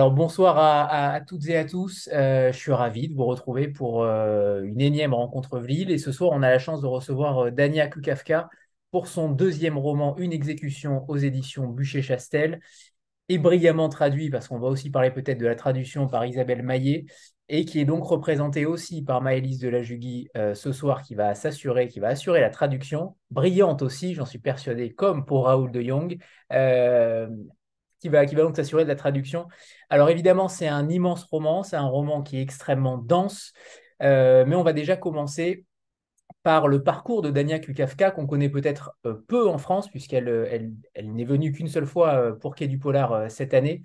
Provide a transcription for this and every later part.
Alors bonsoir à, toutes et à tous. Euh, je suis ravi de vous retrouver pour euh, une énième rencontre Vlil. Et ce soir, on a la chance de recevoir euh, Dania Kukafka pour son deuxième roman, Une exécution aux éditions Bûcher-Chastel, et brillamment traduit, parce qu'on va aussi parler peut-être de la traduction par Isabelle Maillet, et qui est donc représenté aussi par Maëlys de la Jugui ce soir, qui va s'assurer, qui va assurer la traduction, brillante aussi, j'en suis persuadé, comme pour Raoul de Jong qui va, donc s'assurer de la traduction. Alors évidemment, c'est un immense roman, c'est un roman qui est extrêmement dense, euh, mais on va déjà commencer par le parcours de Dania Kukafka, qu'on connaît peut-être euh, peu en France, puisqu'elle euh, n'est venue qu'une seule fois pour Quai du Polar cette année.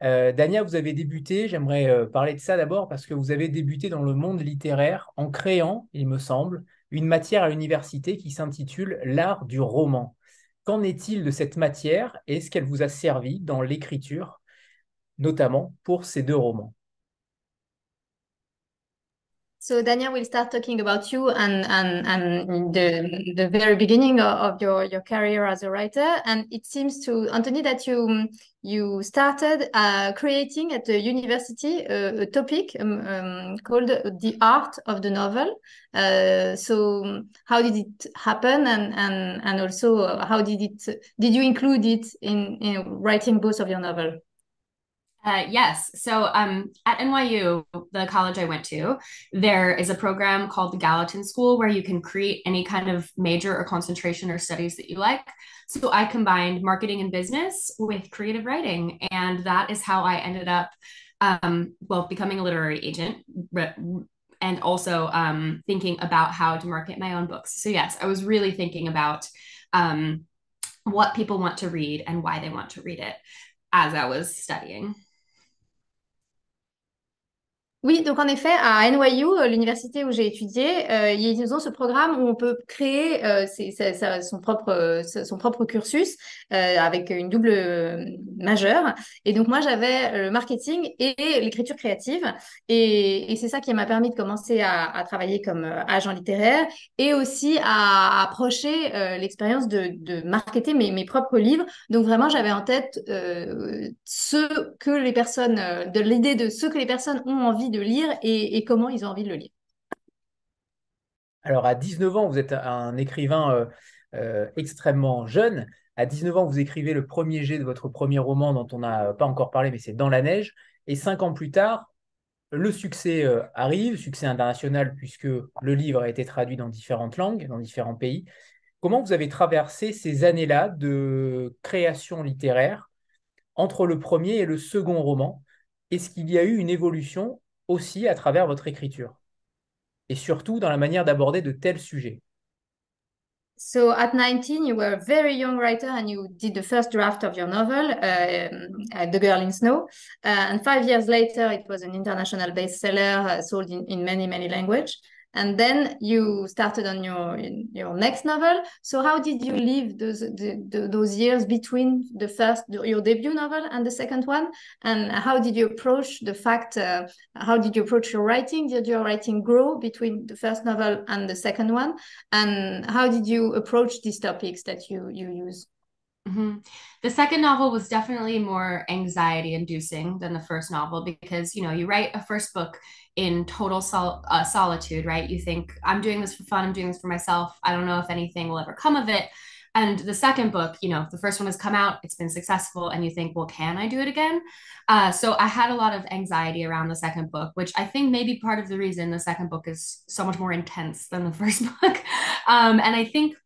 Dania, vous avez débuté, j'aimerais parler de ça d'abord, parce que vous avez débuté dans le monde littéraire en créant, il me semble, une matière à l'université qui s'intitule L'art du roman. Qu'en est-il de cette matière et est-ce qu'elle vous a servi dans l'écriture, notamment pour ces deux romans? So Daniel will start talking about you and and and the the very beginning of your your career as a writer. And it seems to Anthony that you you started uh, creating at the university a, a topic um, um, called the art of the novel. Uh, so how did it happen, and and and also how did it did you include it in, in writing both of your novel? Uh, yes. So um, at NYU, the college I went to, there is a program called the Gallatin School where you can create any kind of major or concentration or studies that you like. So I combined marketing and business with creative writing. And that is how I ended up, um, well, becoming a literary agent and also um, thinking about how to market my own books. So, yes, I was really thinking about um, what people want to read and why they want to read it as I was studying. Oui, donc en effet, à NYU, euh, l'université où j'ai étudié, euh, ils ont ce programme où on peut créer euh, son, propre, son propre cursus avec une double majeure. Et donc moi, j'avais le marketing et l'écriture créative. Et, c'est ça qui m'a permis de commencer à, travailler comme agent littéraire et aussi à approcher l'expérience de, de marketer mes, mes, propres livres. Donc vraiment, j'avais en tête ce que les personnes, de l'idée de ce que les personnes ont envie de lire et, comment ils ont envie de le lire. Alors, à 19 ans, vous êtes un écrivain euh, euh, extrêmement jeune. À 19 ans, vous écrivez le premier jet de votre premier roman dont on n'a pas encore parlé, mais c'est Dans la neige. Et cinq ans plus tard, le succès euh, arrive, succès international, puisque le livre a été traduit dans différentes langues, dans différents pays. Comment vous avez traversé ces années-là de création littéraire entre le premier et le second roman? Est-ce qu'il y a eu une évolution aussi à travers votre écriture et surtout dans la manière d'aborder de tels sujets. So at 19, you were a very young writer and you did the first draft of your novel, uh, The Girl in Snow. Uh, and five years later, it was an international bestseller uh, sold in, in many, many languages and then you started on your your next novel. So how did you live those the, the, those years between the first your debut novel and the second one? And how did you approach the fact uh, how did you approach your writing? Did your writing grow between the first novel and the second one? And how did you approach these topics that you you use Mm-hmm. The second novel was definitely more anxiety inducing than the first novel because, you know, you write a first book in total sol- uh, solitude, right? You think, I'm doing this for fun, I'm doing this for myself. I don't know if anything will ever come of it. And the second book, you know, the first one has come out, it's been successful, and you think, well, can I do it again? Uh, so I had a lot of anxiety around the second book, which I think may be part of the reason the second book is so much more intense than the first book. Um, and I think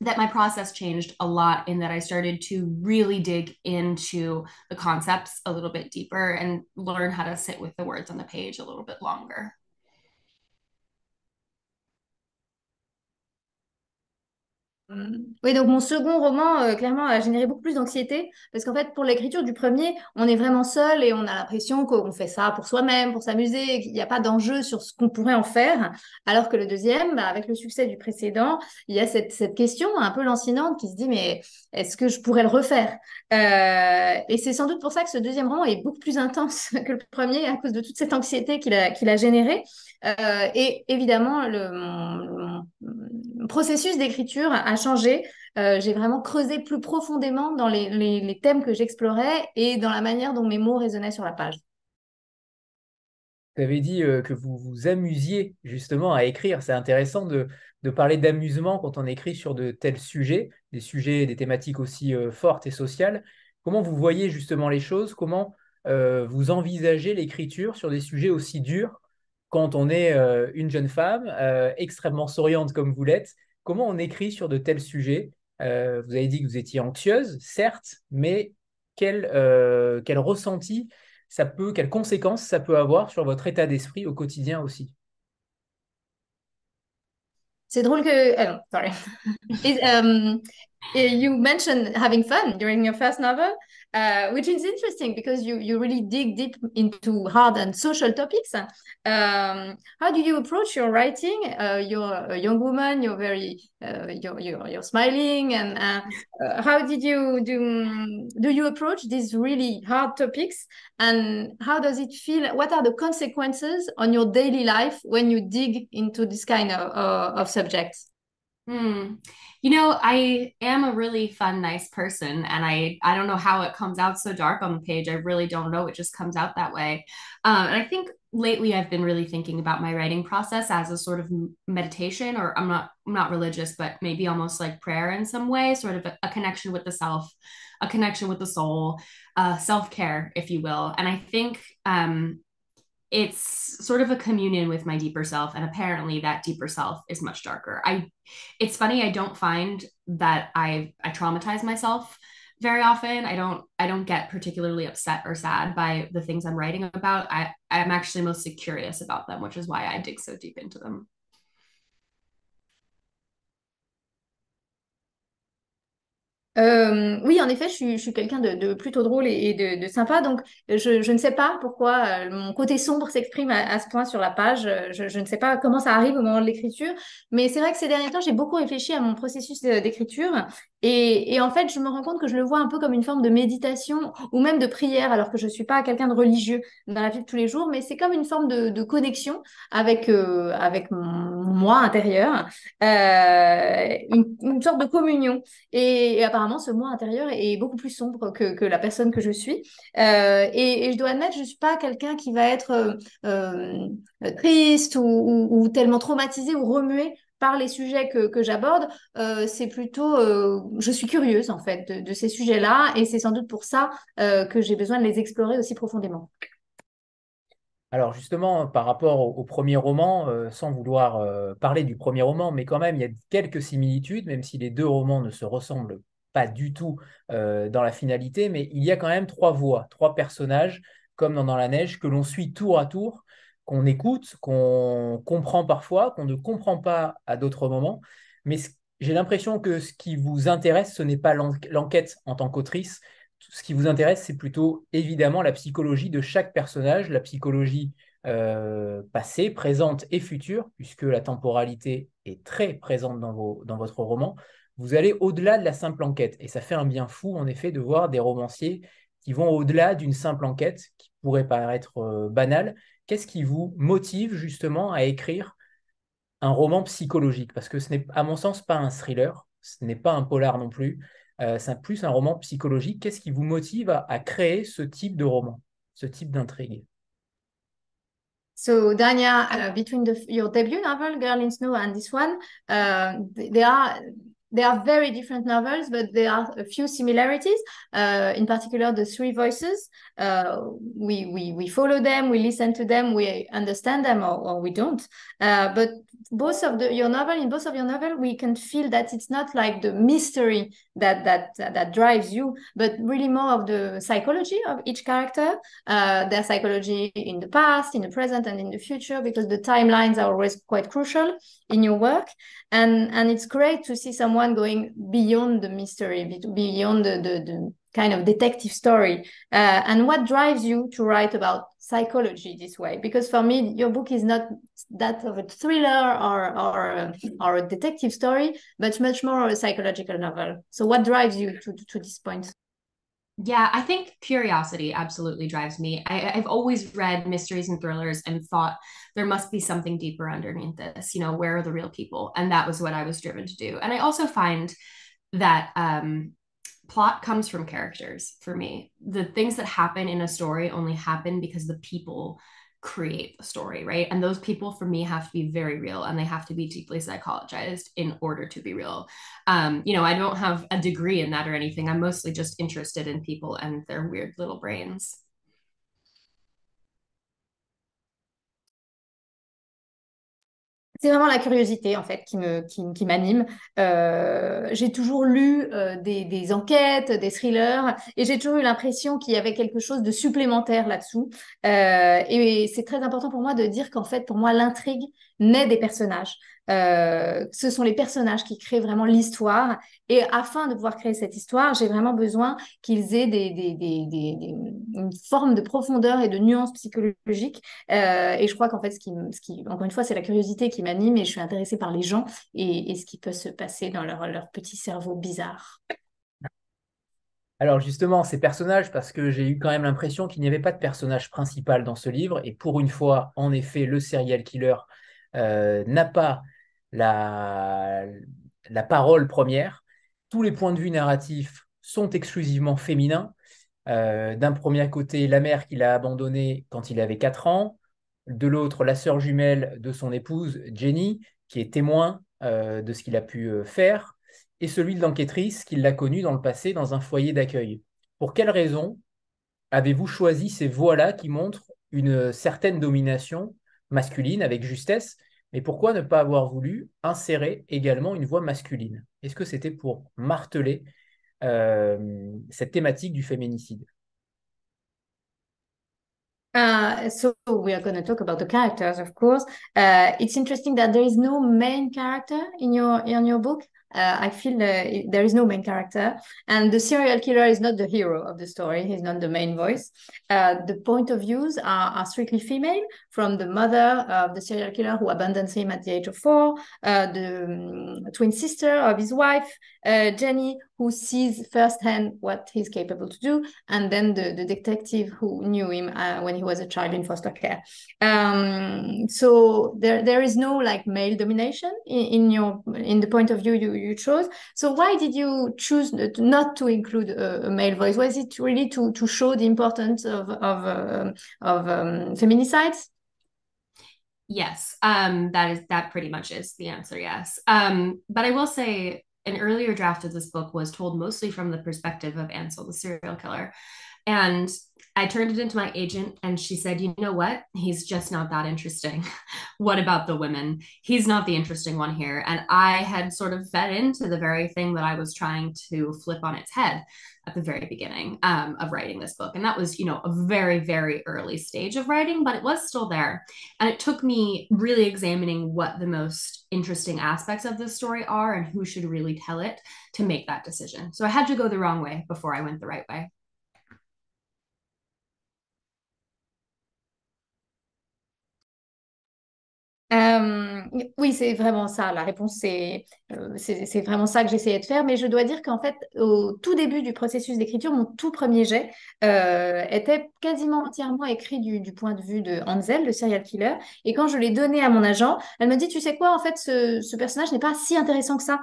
that my process changed a lot in that I started to really dig into the concepts a little bit deeper and learn how to sit with the words on the page a little bit longer. Oui, donc mon second roman, euh, clairement, a généré beaucoup plus d'anxiété parce qu'en fait, pour l'écriture du premier, on est vraiment seul et on a l'impression qu'on fait ça pour soi-même, pour s'amuser, qu'il n'y a pas d'enjeu sur ce qu'on pourrait en faire. Alors que le deuxième, bah, avec le succès du précédent, il y a cette, question un peu lancinante qui se dit, mais est-ce que je pourrais le refaire? Euh, Et c'est sans doute pour ça que ce deuxième roman est beaucoup plus intense que le premier à cause de toute cette anxiété qu'il a, qu'il a générée. Euh, et évidemment, le, mon, processus d'écriture a changé j'ai vraiment creusé plus profondément dans les, thèmes que j'explorais et dans la manière dont mes mots résonnaient sur la page. Vous avez dit que vous vous amusiez justement à écrire. C'est intéressant de, parler d'amusement quand on écrit sur de tels sujets, des sujets, des thématiques aussi fortes et sociales. Comment vous voyez justement les choses? Comment euh, vous envisagez l'écriture sur des sujets aussi durs quand on est euh, une jeune femme euh, extrêmement souriante comme vous l'êtes Comment on écrit sur de tels sujets? Vous avez dit que vous étiez anxieuse, certes, mais quel, quel ressenti ça peut, quelles conséquences ça peut avoir sur votre état d'esprit au quotidien aussi? C'est drôle que. Oh, sorry. um, you mentioned having fun during your first novel. Uh, which is interesting because you you really dig deep into hard and social topics. Um, how do you approach your writing? Uh, you're a young woman. You're very uh, you're, you're, you're smiling, and uh, uh, how did you do? Do you approach these really hard topics? And how does it feel? What are the consequences on your daily life when you dig into this kind of of subjects? Hmm. You know, I am a really fun, nice person, and I I don't know how it comes out so dark on the page. I really don't know. It just comes out that way. Um, and I think lately I've been really thinking about my writing process as a sort of meditation, or I'm not I'm not religious, but maybe almost like prayer in some way, sort of a, a connection with the self, a connection with the soul, uh, self care, if you will. And I think um, it's sort of a communion with my deeper self and apparently that deeper self is much darker. I it's funny i don't find that i i traumatize myself very often. I don't i don't get particularly upset or sad by the things i'm writing about. I i'm actually mostly curious about them which is why i dig so deep into them Euh, oui, en effet, je suis, quelqu'un de, plutôt drôle et, de, sympa, donc je, ne sais pas pourquoi euh, mon côté sombre s'exprime à, ce point sur la page. Je, je, ne sais pas comment ça arrive au moment de l'écriture, mais c'est vrai que ces derniers temps, j'ai beaucoup réfléchi à mon processus d'écriture et, en fait, je me rends compte que je le vois un peu comme une forme de méditation ou même de prière, alors que je ne suis pas quelqu'un de religieux dans la vie de tous les jours, mais c'est comme une forme de, connexion avec, euh, avec mon, moi intérieur, euh, une, une, sorte de communion. Et, apparemment, ce moi intérieur est beaucoup plus sombre que, que la personne que je suis. Euh, et, je dois admettre, je ne suis pas quelqu'un qui va être triste ou, ou, tellement traumatisé ou remué par les sujets que, j'aborde. Euh, c'est plutôt, euh, je suis curieuse en fait de, ces sujets-là et c'est sans doute pour ça euh, que j'ai besoin de les explorer aussi profondément. Alors justement, par rapport au, au premier roman, sans vouloir parler du premier roman, mais quand même, il y a quelques similitudes, même si les deux romans ne se ressemblent pas du tout dans la finalité, mais il y a quand même trois voix, trois personnages, comme dans Dans la neige, que l'on suit tour à tour, qu'on écoute, qu'on comprend parfois, qu'on ne comprend pas à d'autres moments. Mais j'ai l'impression que ce qui vous intéresse, ce n'est pas l'enquête en tant qu'autrice. Ce qui vous intéresse, c'est plutôt évidemment la psychologie de chaque personnage, la psychologie euh, passée, présente et future, puisque la temporalité est très présente dans, votre roman vous allez au-delà de la simple enquête. Et ça fait un bien fou, en effet, de voir des romanciers qui vont au-delà d'une simple enquête qui pourrait paraître euh, banale. Qu'est-ce qui vous motive justement à écrire un roman psychologique? Parce que ce n'est, à mon sens, pas un thriller, ce n'est pas un polar non plus, euh, c'est plus un roman psychologique. Qu'est-ce qui vous motive à, créer ce type de roman, ce type d'intrigue? So, Dania, uh, between your debut novel, Girl in Snow, and this one, uh, there are they are very different novels, but there are a few similarities. Uh, in particular, the three voices. Uh, we we we follow them, we listen to them, we understand them, or, or we don't. Uh, but both of the your novel in both of your novel we can feel that it's not like the mystery that that that drives you but really more of the psychology of each character uh, their psychology in the past in the present and in the future because the timelines are always quite crucial in your work and and it's great to see someone going beyond the mystery beyond the the, the kind of detective story. Uh, and what drives you to write about psychology this way? Because for me your book is not that of a thriller or or, or a detective story but much more a psychological novel. So what drives you to, to this point yeah, I think curiosity absolutely drives me. I, have always read mysteries and thrillers and thought there must be something deeper underneath this. You know, where are the real people? And that was what I was driven to do. And I also find that um, plot comes from characters for me. The things that happen in a story only happen because the people create the story, right? And those people for me have to be very real and they have to be deeply psychologized in order to be real. Um, you know, I don't have a degree in that or anything. I'm mostly just interested in people and their weird little brains. C'est vraiment la curiosité en fait qui me qui, qui m'anime. Euh, j'ai toujours lu euh, des, des, enquêtes, des thrillers, et j'ai toujours eu l'impression qu'il y avait quelque chose de supplémentaire là-dessous. Euh, et c'est très important pour moi de dire qu'en fait, pour moi, l'intrigue naît des personnages. Euh, ce sont les personnages qui créent vraiment l'histoire. Et afin de pouvoir créer cette histoire, j'ai vraiment besoin qu'ils aient des, des, des, une forme de profondeur et de nuance psychologique. Euh, et je crois qu'en fait, ce qui, ce qui, encore une fois, c'est la curiosité qui m'anime et je suis intéressée par les gens et, et ce qui peut se passer dans leur, leur petit cerveau bizarre. Alors justement, ces personnages, parce que j'ai eu quand même l'impression qu'il n'y avait pas de personnage principal dans ce livre, et pour une fois, en effet, le serial killer euh, n'a pas la, parole première. Tous les points de vue narratifs sont exclusivement féminins. Euh, d'un premier côté, la mère qu'il a abandonnée quand il avait 4 ans, de l'autre, la sœur jumelle de son épouse, Jenny, qui est témoin euh, de ce qu'il a pu euh, faire, et celui de l'enquêtrice qui l'a connu dans le passé dans un foyer d'accueil. Pour quelle raison avez-vous choisi ces voies-là qui montrent une certaine domination masculine avec justesse mais pourquoi ne pas avoir voulu insérer également une voix masculine? Est-ce que c'était pour marteler euh, cette thématique du féminicide? Uh, so we are going to talk about the characters, of course. Uh, it's interesting that there is no main character in your in your book. Uh, I feel uh, there is no main character, and the serial killer is not the hero of the story. He's not the main voice. Uh, the point of views are, are, strictly female, from the mother of the serial killer who abandons him at the age of four, uh, the um, twin sister of his wife, uh, Jenny, who sees firsthand what he's capable to do, and then the, the detective who knew him uh, when he was a child in foster care. Um, so there there is no like male domination in, in, your in the point of view you, you chose. So why did you choose not to include a, a male voice? Was it really to to show the importance of of uh, of um, feminicides? Yes, um, that is that pretty much is the answer. Yes, um, but I will say an earlier draft of this book was told mostly from the perspective of Ansel, the serial killer. And I turned it into my agent, and she said, You know what? He's just not that interesting. what about the women? He's not the interesting one here. And I had sort of fed into the very thing that I was trying to flip on its head at the very beginning um, of writing this book. And that was, you know, a very, very early stage of writing, but it was still there. And it took me really examining what the most interesting aspects of this story are and who should really tell it to make that decision. So I had to go the wrong way before I went the right way. Euh, oui, c'est vraiment ça. La réponse, c'est euh, c'est vraiment ça que j'essayais de faire. Mais je dois dire qu'en fait, au tout début du processus d'écriture, mon tout premier jet euh, était quasiment entièrement écrit du, du, point de vue de Hansel, le serial killer. Et quand je l'ai donné à mon agent, elle me dit, tu sais quoi, en fait, ce, ce personnage n'est pas si intéressant que ça.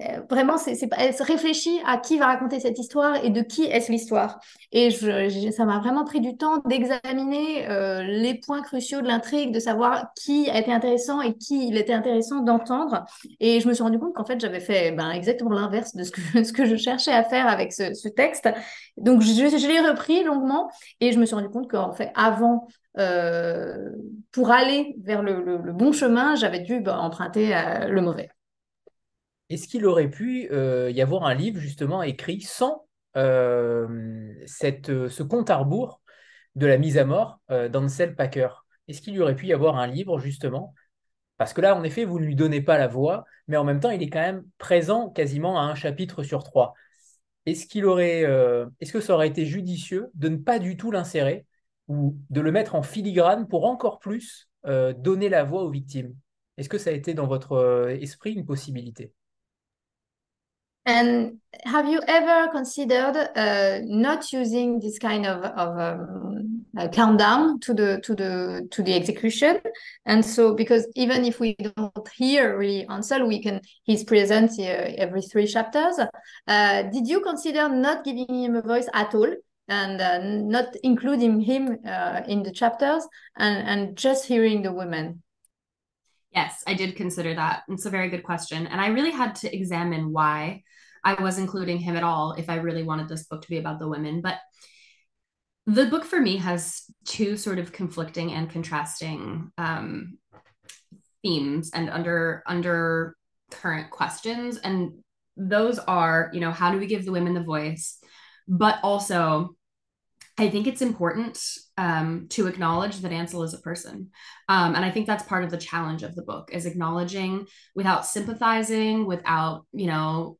Euh, vraiment, elle se réfléchit à qui va raconter cette histoire et de qui est-ce l'histoire. Et ça m'a vraiment pris du temps d'examiner euh, les points cruciaux de l'intrigue, de savoir qui a été intéressant et qui il était intéressant d'entendre. Et je me suis rendu compte qu'en fait, j'avais fait ben, exactement l'inverse de ce que, je cherchais à faire avec ce, texte. Donc, je, je l'ai repris longuement et je me suis rendu compte qu'en fait, avant euh, pour aller vers le, bon chemin, j'avais dû ben, emprunter le mauvais. Est-ce qu'il aurait pu euh, y avoir un livre justement écrit sans euh, euh, ce compte à rebours de la mise à mort d'Ansel Packer? Est-ce qu'il aurait pu y avoir un livre justement? Parce que là, en effet, vous ne lui donnez pas la voix, mais en même temps, il est quand même présent quasiment à un chapitre sur trois. Est-ce que ça aurait été judicieux de ne pas du tout l'insérer ou de le mettre en filigrane pour encore plus donner la voix aux victimes? Est-ce que ça a été dans votre esprit une possibilité? And have you ever considered uh, not using this kind of, of um, countdown to the to the to the execution? And so because even if we don't hear really ansel we can he's present uh, every three chapters. Uh, did you consider not giving him a voice at all and uh, not including him uh, in the chapters and and just hearing the women? Yes i did consider that. It's a very good question. And i really had to examine why i was including him at all if i really wanted this book to be about the women but the book for me has two sort of conflicting and contrasting um, themes and under under current questions and those are you know how do we give the women the voice but also I think it's important um, to acknowledge that Ansel is a person. Um, and I think that's part of the challenge of the book is acknowledging without sympathizing, without, you know,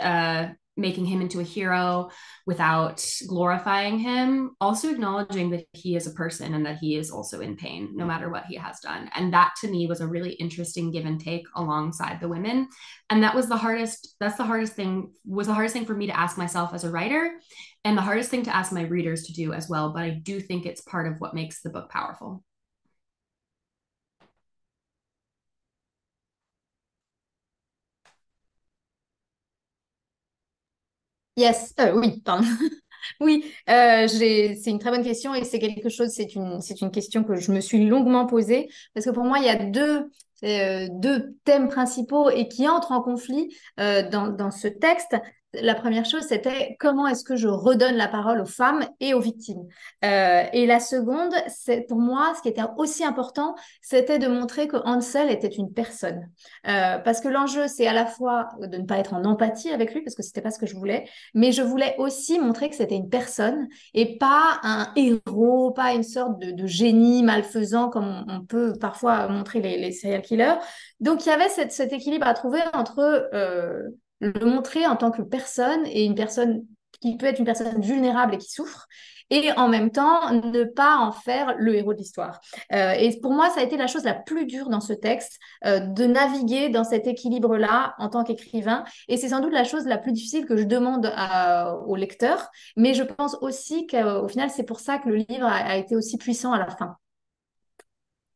uh, making him into a hero without glorifying him also acknowledging that he is a person and that he is also in pain no matter what he has done. And that to me was a really interesting give and take alongside the women. And that was the hardest that's the hardest thing was the hardest thing for me to ask myself as a writer and the hardest thing to ask my readers to do as well. But i do think it's part of what makes the book powerful Yes, euh, oui, pardon. oui, euh, c'est une très bonne question et c'est quelque chose, c'est une, une question que je me suis longuement posée parce que pour moi, il y a deux, euh, deux thèmes principaux et qui entrent en conflit dans, dans ce texte la première chose, c'était comment est-ce que je redonne la parole aux femmes et aux victimes. Euh, et la seconde, c'est pour moi, ce qui était aussi important, c'était de montrer que Hansel était une personne. Euh, parce que l'enjeu, c'est à la fois de ne pas être en empathie avec lui, parce que c'était pas ce que je voulais, mais je voulais aussi montrer que c'était une personne et pas un héros, pas une sorte de, génie malfaisant comme on, peut parfois montrer les, serial killers. Donc il y avait cet équilibre à trouver entre euh, le montrer en tant que personne et une personne qui peut être une personne vulnérable et qui souffre, et en même temps ne pas en faire le héros de l'histoire. Euh, et pour moi, ça a été la chose la plus dure dans ce texte, euh, de naviguer dans cet équilibre-là en tant qu'écrivain. Et c'est sans doute la chose la plus difficile que je demande au lecteur. Mais je pense aussi qu'au final, c'est pour ça que le livre a, été aussi puissant à la fin.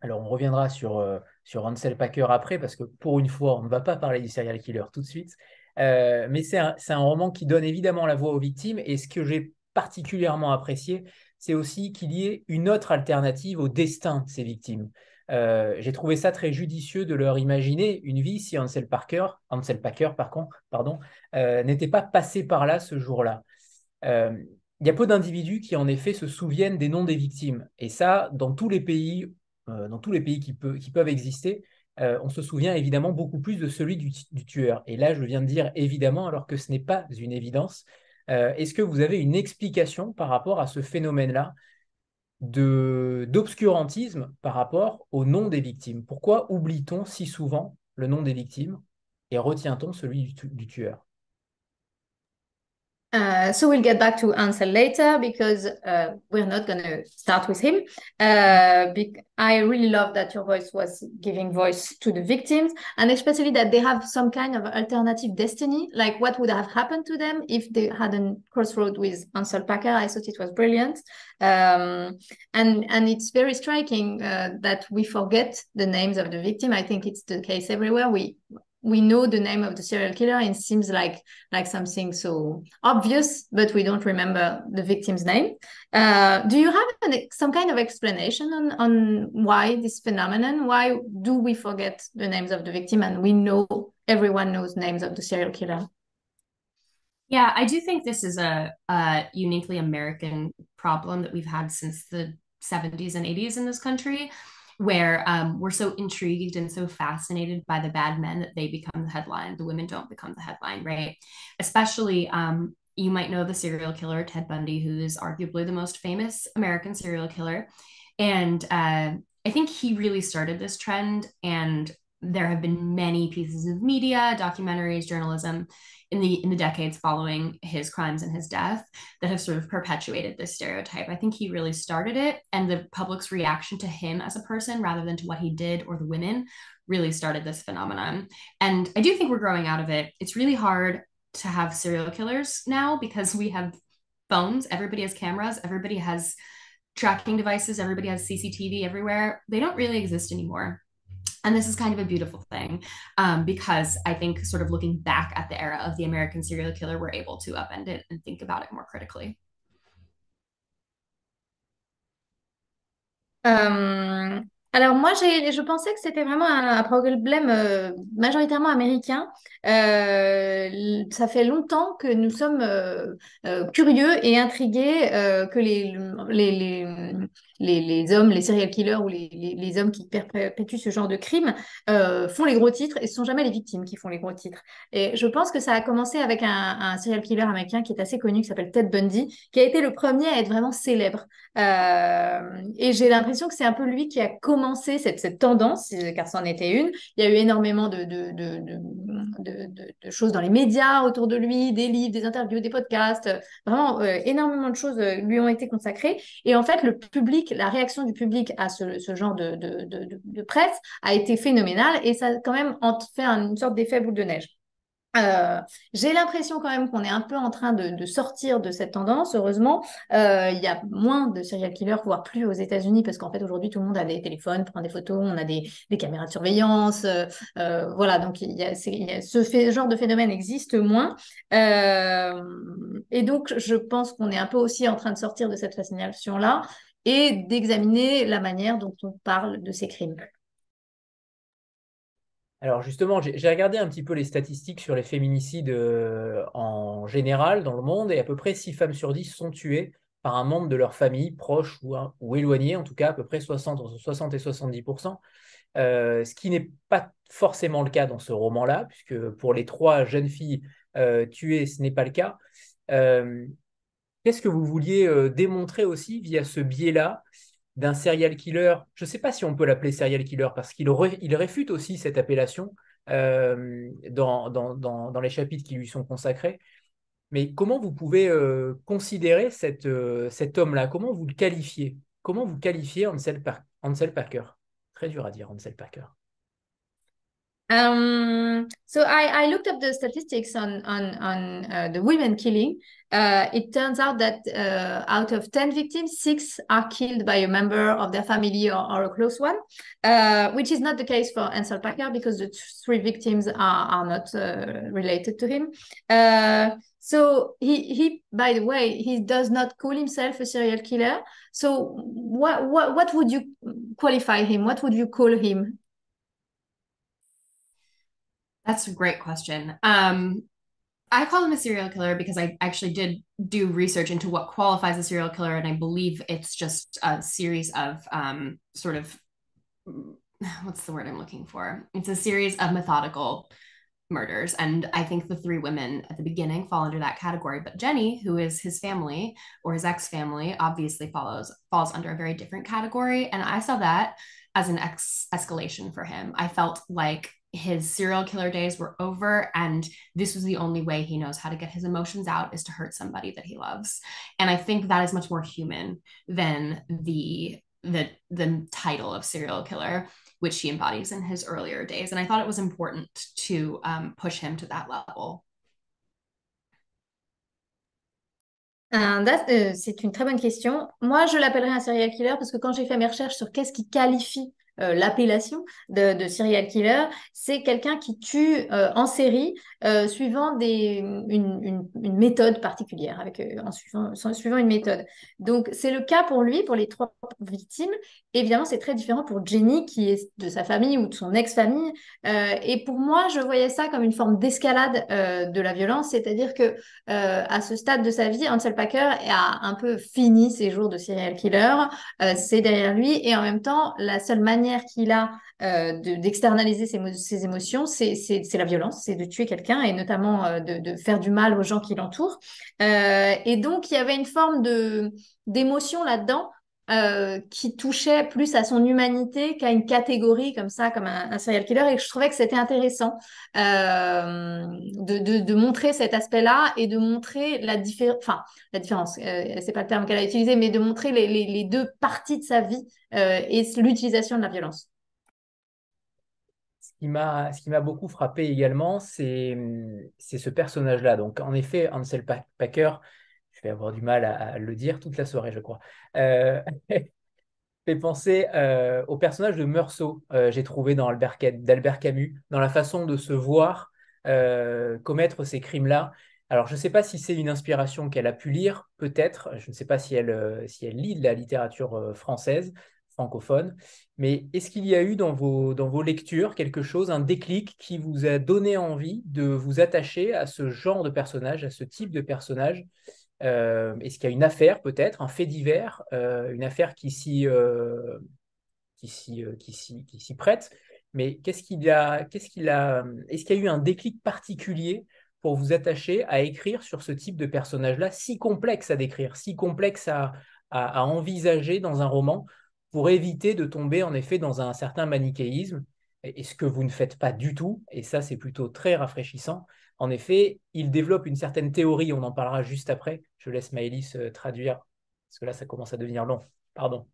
Alors, on reviendra sur, euh, sur Ansel Packer après, parce que pour une fois, on ne va pas parler du serial killer tout de suite. Euh, mais c'est un, roman qui donne évidemment la voix aux victimes. Et ce que j'ai particulièrement apprécié, c'est aussi qu'il y ait une autre alternative au destin de ces victimes. Euh, j'ai trouvé ça très judicieux de leur imaginer une vie si Ansel Parker, Ansel Packer, par contre, pardon, euh, n'était pas passé par là ce jour-là. Il y a peu d'individus qui en effet se souviennent des noms des victimes. Et ça, dans tous les pays, dans tous les pays qui peuvent exister, euh, on se souvient évidemment beaucoup plus de celui du, tueur. Et là, je viens de dire évidemment, alors que ce n'est pas une évidence. Euh, est-ce que vous avez une explication par rapport à ce phénomène-là d'obscurantisme par rapport au nom des victimes? Pourquoi oublie-t-on si souvent le nom des victimes et retient-on celui du tueur? Uh, so we'll get back to Ansel later because uh, we're not going to start with him. Uh, I really love that your voice was giving voice to the victims and especially that they have some kind of alternative destiny, like what would have happened to them if they had a crossroad with Ansel Packer. I thought it was brilliant. Um, and, and it's very striking uh, that we forget the names of the victim. I think it's the case everywhere. We we know the name of the serial killer and it seems like like something so obvious but we don't remember the victim's name. Uh, do you have an, some kind of explanation on on why this phenomenon? Why do we forget the names of the victim and we know everyone knows names of the serial killer? Yeah i do think this is a, a uniquely american problem that we've had since the 70s and 80s in this country where um, we're so intrigued and so fascinated by the bad men that they become the headline. The women don't become the headline, right? Especially, um, you might know the serial killer Ted Bundy, who is arguably the most famous American serial killer. And uh, I think he really started this trend. And there have been many pieces of media, documentaries, journalism in the in the decades following his crimes and his death that have sort of perpetuated this stereotype. I think he really started it and the public's reaction to him as a person rather than to what he did or the women really started this phenomenon. And I do think we're growing out of it. It's really hard to have serial killers now because we have phones, everybody has cameras, everybody has tracking devices, everybody has CCTV everywhere, they don't really exist anymore. And this is kind of a beautiful thing um, because I think, sort of looking back at the era of the American serial killer, we're able to upend it and think about it more critically. Um, Alors moi, je pensais que c'était vraiment un, problème euh, majoritairement américain. Euh, ça fait longtemps que nous sommes euh, curieux et intrigués que les, les, les, les, hommes, les serial killers ou les, les hommes qui perpétuent ce genre de crime font les gros titres et ce sont jamais les victimes qui font les gros titres. Et je pense que ça a commencé avec un, serial killer américain qui est assez connu, qui s'appelle Ted Bundy, qui a été le premier à être vraiment célèbre. et j'ai l'impression que c'est un peu lui qui a commencé cette, cette, tendance, car c'en était une. Il y a eu énormément de, de, de, de, choses dans les médias autour de lui, des livres, des interviews, des podcasts. Vraiment, euh, énormément de choses euh, lui ont été consacrées. Et en fait, le public, la réaction du public à ce, genre de, presse a été phénoménale et ça a quand même fait une sorte d'effet boule de neige. Euh, j'ai l'impression quand même qu'on est un peu en train de, sortir de cette tendance, heureusement. Euh, il y a moins de serial killers, voire plus aux États-Unis, parce qu'en fait, aujourd'hui, tout le monde a des téléphones, prend des photos, on a des, caméras de surveillance. Euh, voilà, donc ce genre de phénomène existe moins. et donc, je pense qu'on est un peu aussi en train de sortir de cette fascination-là et d'examiner la manière dont on parle de ces crimes. Alors justement, j'ai regardé un petit peu les statistiques sur les féminicides euh, en général dans le monde et à peu près 6 femmes sur 10 sont tuées par un membre de leur famille, proche ou, ou éloigné, en tout cas à peu près 60, entre 60 et 70%, euh, ce qui n'est pas forcément le cas dans ce roman-là, puisque pour les trois jeunes filles euh, tuées, ce n'est pas le cas. Qu'est-ce que vous vouliez démontrer aussi via ce biais-là d'un serial killer? Je ne sais pas si on peut l'appeler serial killer parce qu'il il réfute aussi cette appellation euh, dans, les chapitres qui lui sont consacrés. Mais comment vous pouvez euh, considérer euh, cet homme-là? Comment vous le qualifiez? Comment vous qualifiez Ansel, Ansel Packer Très dur à dire, Ansel Packer. Um, so I, I looked up the statistics on on on uh, the women killing. Uh, it turns out that uh, out of ten victims, six are killed by a member of their family or, or a close one, uh, which is not the case for Ansel Packer because the three victims are are not uh, related to him. Uh, so he he by the way he does not call himself a serial killer. So what what what would you qualify him? What would you call him? That's a great question. Um, I call him a serial killer because I actually did do research into what qualifies a serial killer, and I believe it's just a series of um, sort of what's the word I'm looking for? It's a series of methodical murders, and I think the three women at the beginning fall under that category. But Jenny, who is his family or his ex family, obviously follows falls under a very different category, and I saw that as an ex escalation for him. I felt like his serial killer days were over and this was the only way he knows how to get his emotions out is to hurt somebody that he loves. And i think that is much more human than the the the title of serial killer which he embodies in his earlier days. And i thought it was important to um, push him to that level. Uh, c'est une très bonne question. Moi, je l'appellerais un serial killer parce que quand j'ai fait mes recherches sur qu'est-ce qui qualifie euh, l'appellation de, serial killer, c'est quelqu'un qui tue euh, en série euh, suivant des, une, méthode particulière, avec, en, suivant, suivant une méthode. Donc, c'est le cas pour lui, pour les trois victimes. Évidemment, c'est très différent pour Jenny, qui est de sa famille ou de son ex-famille. et pour moi, je voyais ça comme une forme d'escalade de la violence, c'est-à-dire que à ce stade de sa vie, Ansel Packer a un peu fini ses jours de serial killer. c'est derrière lui, et en même temps, la seule manière qu'il a euh, d'externaliser ses, émotions, c'est la violence, c'est de tuer quelqu'un et notamment euh, de, faire du mal aux gens qui l'entourent. Euh, et donc, il y avait une forme d'émotion là-dedans qui touchait plus à son humanité qu'à une catégorie comme ça, comme un, serial killer, et je trouvais que c'était intéressant de, montrer cet aspect-là et de montrer la différence, enfin la différence, c'est pas le terme qu'elle a utilisé, mais de montrer les deux parties de sa vie euh, et l'utilisation de la violence. Ce qui m'a beaucoup frappé également, c'est ce personnage-là. Donc, en effet, Ansel Packer je vais avoir du mal à, le dire toute la soirée, je crois. Euh, fait penser euh, au personnage de Meursault, euh, j'ai trouvé dans d'Albert Camus, dans la façon de se voir euh, commettre ces crimes-là. Alors, je ne sais pas si c'est une inspiration qu'elle a pu lire, peut-être. Je ne sais pas si elle, si elle lit de la littérature française, francophone. Mais est-ce qu'il y a eu dans vos, dans vos lectures quelque chose, un déclic qui vous a donné envie de vous attacher à ce genre de personnage, à ce type de personnage? Euh, Est-ce qu'il y a une affaire peut-être, un fait divers, euh, une affaire qui s'y euh, qui prête? Mais qu'est-ce qu'il a, qu'est-ce qu'il a, est-ce qu'il y a eu un déclic particulier pour vous attacher à écrire sur ce type de personnage-là, si complexe à décrire, si complexe à, à, envisager dans un roman, pour éviter de tomber en effet dans un certain manichéisme, et ce que vous ne faites pas du tout, et ça c'est plutôt très rafraîchissant, en effet, il développe une certaine théorie, on en parlera juste après. Je laisse Maëlys euh, traduire, parce que là, ça commence à devenir long. Pardon.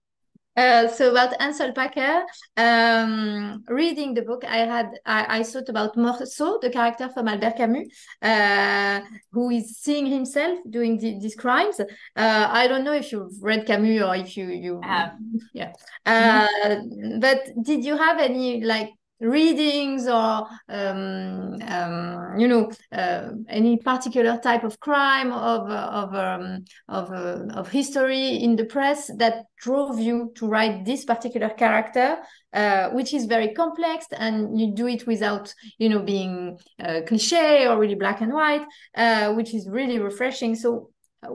Uh, so about Ansel Packer, um, reading the book, I had I, I thought about Morceau, the character from Albert Camus, uh, who is seeing himself doing the, these crimes. Uh, I don't know if you've read Camus or if you you have. yeah. Mm-hmm. But did you have any like readings or um, um, you know uh, any particular type of crime of of um, of, uh, of history in the press that drove you to write this particular character uh, which is very complex and you do it without you know being uh, cliche or really black and white uh, which is really refreshing. So uh,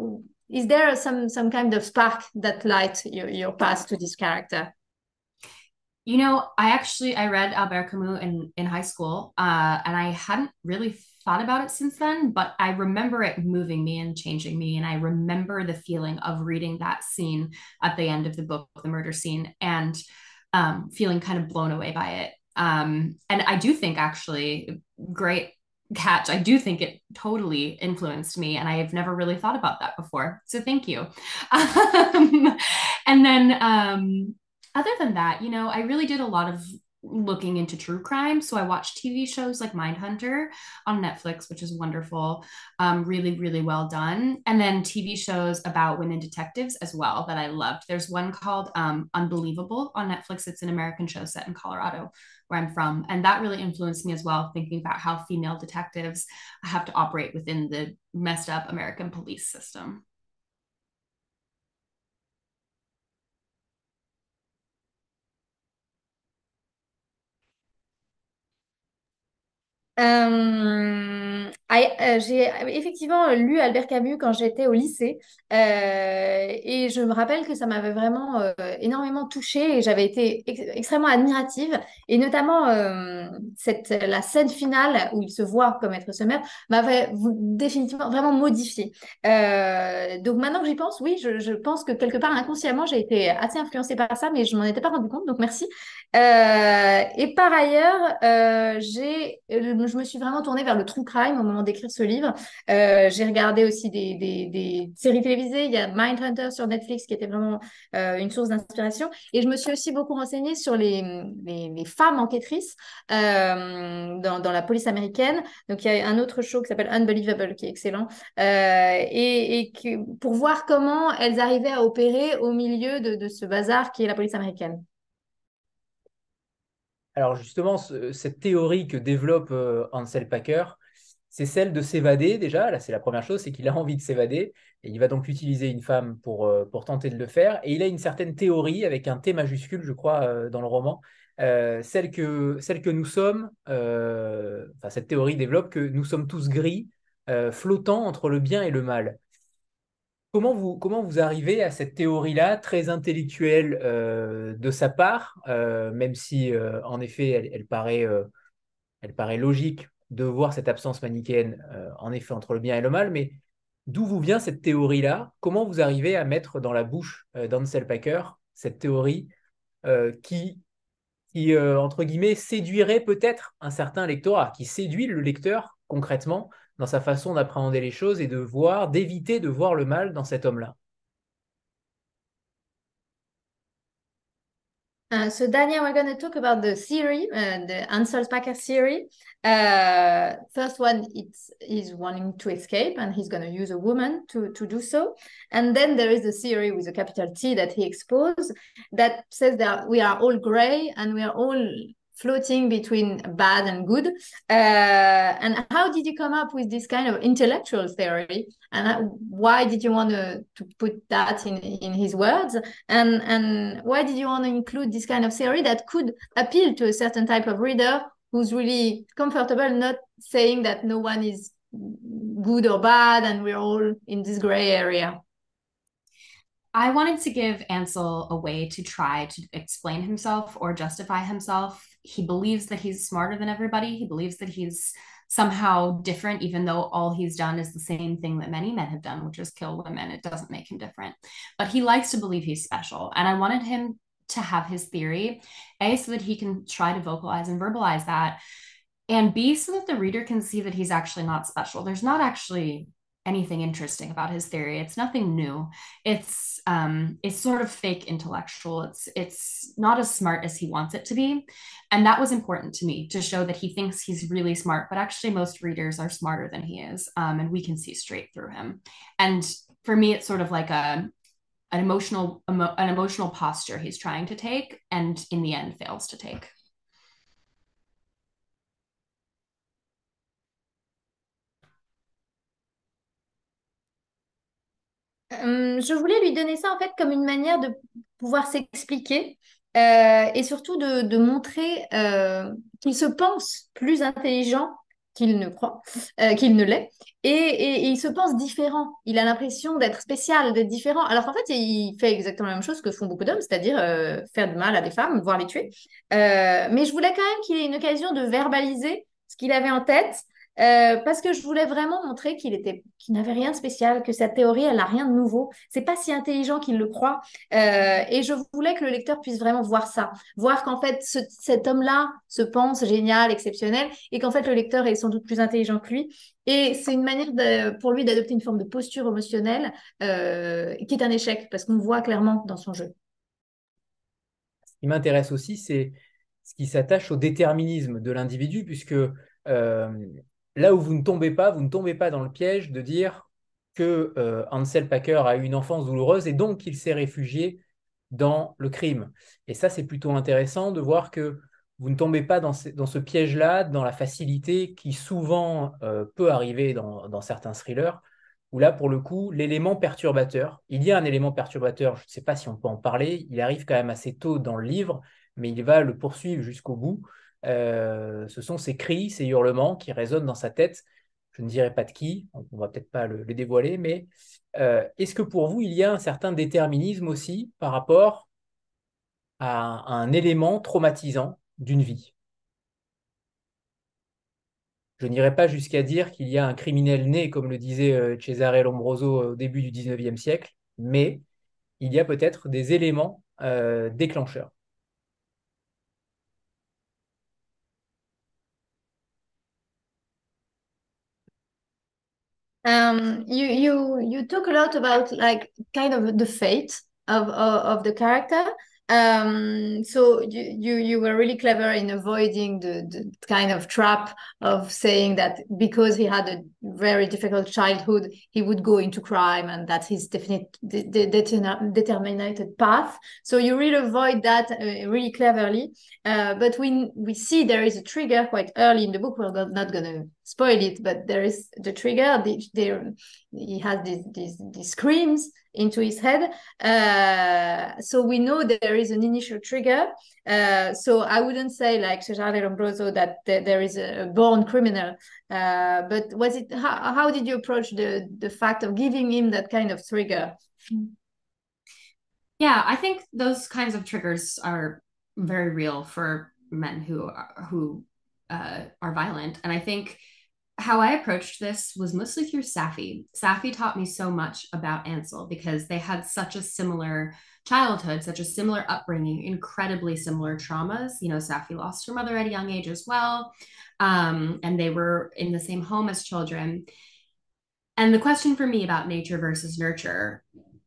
is there some some kind of spark that light your, your path to this character you know, I actually I read Albert Camus in in high school, uh, and I hadn't really thought about it since then, but I remember it moving me and changing me, and I remember the feeling of reading that scene at the end of the book, the murder scene, and um, feeling kind of blown away by it. Um, and I do think actually great catch. I do think it totally influenced me, and I have never really thought about that before. So thank you. Um, and then um, other than that, you know, I really did a lot of looking into true crime. So I watched TV shows like Mindhunter on Netflix, which is wonderful, um, really, really well done. And then TV shows about women detectives as well that I loved. There's one called um, Unbelievable on Netflix. It's an American show set in Colorado, where I'm from. And that really influenced me as well, thinking about how female detectives have to operate within the messed up American police system. Euh, euh, j'ai effectivement lu Albert Camus quand j'étais au lycée euh, et je me rappelle que ça m'avait vraiment énormément touchée et j'avais été extrêmement admirative et notamment la scène finale où il se voit comme être sommaire m'avait définitivement vraiment modifiée. donc maintenant que j'y pense, oui, je, je, pense que quelque part inconsciemment j'ai été assez influencée par ça mais je m'en étais pas rendu compte donc merci. et par ailleurs, j'ai je me suis vraiment tournée vers le true crime au moment d'écrire ce livre. Euh, j'ai regardé aussi des, séries télévisées. Il y a Mindhunter sur Netflix qui était vraiment euh, une source d'inspiration. Et je me suis aussi beaucoup renseignée sur les, femmes enquêtrices euh, dans, la police américaine. Donc, il y a un autre show qui s'appelle Unbelievable qui est excellent. Et, pour voir comment elles arrivaient à opérer au milieu de ce bazar qui est la police américaine. Alors justement, cette théorie que développe euh, Ansel Packer, c'est celle de s'évader déjà. Là, c'est la première chose, c'est qu'il a envie de s'évader et il va donc utiliser une femme pour, euh, tenter de le faire. Et il a une certaine théorie avec un T majuscule, je crois, euh, dans le roman, celle, que, celle que nous sommes, cette théorie développe que nous sommes tous gris, flottants entre le bien et le mal. Comment vous, arrivez à cette théorie-là, très intellectuelle euh, de sa part, euh, même si euh, en effet elle, paraît, elle paraît logique de voir cette absence manichéenne en effet entre le bien et le mal, mais d'où vous vient cette théorie-là? Comment vous arrivez à mettre dans la bouche d'Ansel Packer cette théorie qui, qui entre guillemets, séduirait peut-être un certain lectorat, qui séduit le lecteur concrètement dans sa façon d'appréhender les choses et de voir, d'éviter de voir le mal dans cet homme-là so Dania, we're going to talk about the theory, uh, the Ansel Packer theory. Uh, first one, it's he's wanting to escape, and he's going to use a woman to to do so. And then there is a theory with a capital T that he exposed that says that we are all gray and we are all floating between bad and good. Uh, and how did you come up with this kind of intellectual theory? And why did you want to, to put that in, in his words? And, and why did you want to include this kind of theory that could appeal to a certain type of reader who's really comfortable not saying that no one is good or bad and we're all in this gray area? I wanted to give Ansel a way to try to explain himself or justify himself. He believes that he's smarter than everybody. He believes that he's somehow different, even though all he's done is the same thing that many men have done, which is kill women. It doesn't make him different. But he likes to believe he's special. And I wanted him to have his theory, A, so that he can try to vocalize and verbalize that. And B, so that the reader can see that he's actually not special. There's not actually anything interesting about his theory. It's nothing new. It's um, it's sort of fake intellectual. It's it's not as smart as he wants it to be, and that was important to me to show that he thinks he's really smart, but actually most readers are smarter than he is, um, and we can see straight through him. And for me, it's sort of like a an emotional emo- an emotional posture he's trying to take, and in the end fails to take. Euh, je voulais lui donner ça en fait comme une manière de pouvoir s'expliquer euh, et surtout de, montrer euh, qu'il se pense plus intelligent qu'il ne croit, qu'il ne l'est, et, et- il se pense différent. Il a l'impression d'être spécial, d'être différent, alors qu'en fait, il fait exactement la même chose que font beaucoup d'hommes, c'est-à-dire faire du mal à des femmes, voire les tuer. Mais je voulais quand même qu'il ait une occasion de verbaliser ce qu'il avait en tête euh, parce que je voulais vraiment montrer qu'il était, qu'il n'avait rien de spécial, que sa théorie, elle n'a rien de nouveau. C'est pas si intelligent qu'il le croit. Euh, et je voulais que le lecteur puisse vraiment voir ça, voir qu'en fait, ce, cet homme-là se pense génial, exceptionnel, et qu'en fait, le lecteur est sans doute plus intelligent que lui. Et c'est une manière pour lui d'adopter une forme de posture émotionnelle euh, qui est un échec, parce qu'on voit clairement dans son jeu. Ce qui m'intéresse aussi, c'est ce qui s'attache au déterminisme de l'individu, puisque là où vous ne tombez pas, vous ne tombez pas dans le piège de dire que euh, Ansel Packer a eu une enfance douloureuse et donc qu'il s'est réfugié dans le crime. Et ça, c'est plutôt intéressant de voir que vous ne tombez pas dans ce, piège-là, dans la facilité qui souvent euh, peut arriver dans, certains thrillers, où là, pour le coup, l'élément perturbateur, il y a un élément perturbateur, je ne sais pas si on peut en parler, il arrive quand même assez tôt dans le livre, mais il va le poursuivre jusqu'au bout. Euh, ce sont ces cris, ces hurlements qui résonnent dans sa tête. Je ne dirai pas de qui, on ne va peut-être pas le, le, dévoiler, mais euh, est-ce que pour vous, il y a un certain déterminisme aussi par rapport à, un élément traumatisant d'une vie? Je n'irai pas jusqu'à dire qu'il y a un criminel né, comme le disait euh, Cesare Lombroso au début du 19e siècle, mais il y a peut-être des éléments déclencheurs. Um, you you you talk a lot about like kind of the fate of of, of the character. Um, so you, you you were really clever in avoiding the, the kind of trap of saying that because he had a very difficult childhood, he would go into crime, and that's his definite de- de- determined path. So you really avoid that uh, really cleverly. Uh, but we we see there is a trigger quite early in the book. We're not going to spoil it, but there is the trigger. The, the, he has these, these these screams into his head. Uh, so we know there is an initial trigger. Uh, so I wouldn't say like Cesare Lombroso that th- there is a born criminal. Uh, but was it how, how did you approach the the fact of giving him that kind of trigger? Yeah, I think those kinds of triggers are very real for men who are, who uh, are violent, and I think how I approached this was mostly through Safi. Safi taught me so much about Ansel because they had such a similar childhood, such a similar upbringing, incredibly similar traumas. You know, Safi lost her mother at a young age as well, um, and they were in the same home as children. And the question for me about nature versus nurture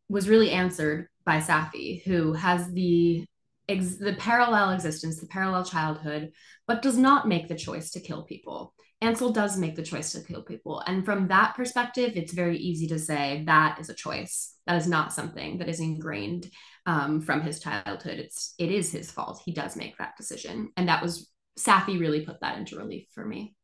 was really answered by Safi, who has the ex- the parallel existence, the parallel childhood, but does not make the choice to kill people. Ansel does make the choice to kill people. And from that perspective, it's very easy to say that is a choice. That is not something that is ingrained um, from his childhood. It's it is his fault. He does make that decision. And that was Safi really put that into relief for me.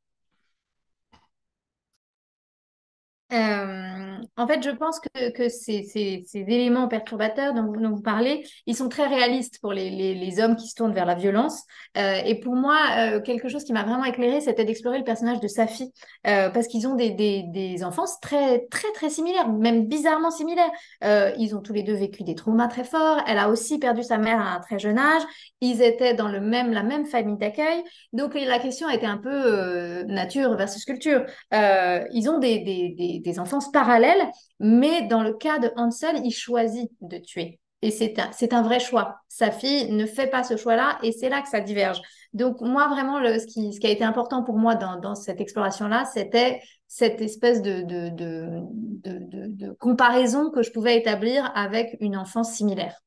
En fait, je pense que, ces, éléments perturbateurs dont, vous parlez, ils sont très réalistes pour les, hommes qui se tournent vers la violence. Euh, et pour moi, euh, quelque chose qui m'a vraiment éclairé, c'était d'explorer le personnage de Safi, euh, parce qu'ils ont des, des, enfances très, très, très similaires, même bizarrement similaires. Ils ont tous les deux vécu des traumas très forts. Elle a aussi perdu sa mère à un très jeune âge. Ils étaient dans le même, la même famille d'accueil. Donc, la question était un peu nature versus culture. ils ont des des, enfances parallèles, mais dans le cas de Hansel, il choisit de tuer. Et c'est un, un vrai choix. Sa fille ne fait pas ce choix-là et c'est là que ça diverge. Donc moi, vraiment, ce, qui, ce qui a été important pour moi dans, dans cette exploration-là, c'était cette espèce de, de, de, de, de comparaison que je pouvais établir avec une enfance similaire.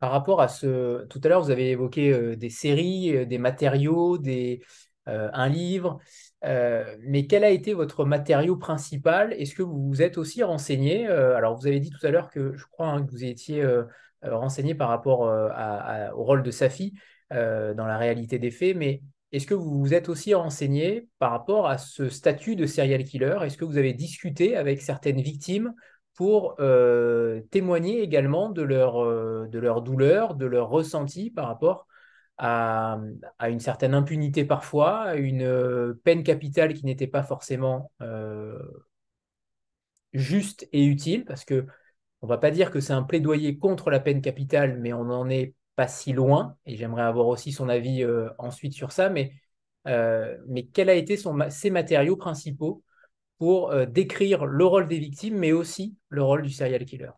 Par rapport à ce... Tout à l'heure, vous avez évoqué euh, des séries, euh, des matériaux, des, euh, un livre. Euh, mais quel a été votre matériau principal? Est-ce que vous vous êtes aussi renseigné euh, Alors, vous avez dit tout à l'heure que je crois hein, que vous étiez euh, renseigné par rapport au rôle de Safi dans la réalité des faits, mais est-ce que vous vous êtes aussi renseigné par rapport à ce statut de serial killer? Est-ce que vous avez discuté avec certaines victimes pour témoigner également de leur, de leur douleur, de leur ressenti par rapport à, une certaine impunité parfois, à une euh, peine capitale qui n'était pas forcément euh, juste et utile, parce que on va pas dire que c'est un plaidoyer contre la peine capitale, mais on n'en est pas si loin, et j'aimerais avoir aussi son avis euh, ensuite sur ça, mais, quels a été ses matériaux principaux pour décrire le rôle des victimes, mais aussi le rôle du serial killer?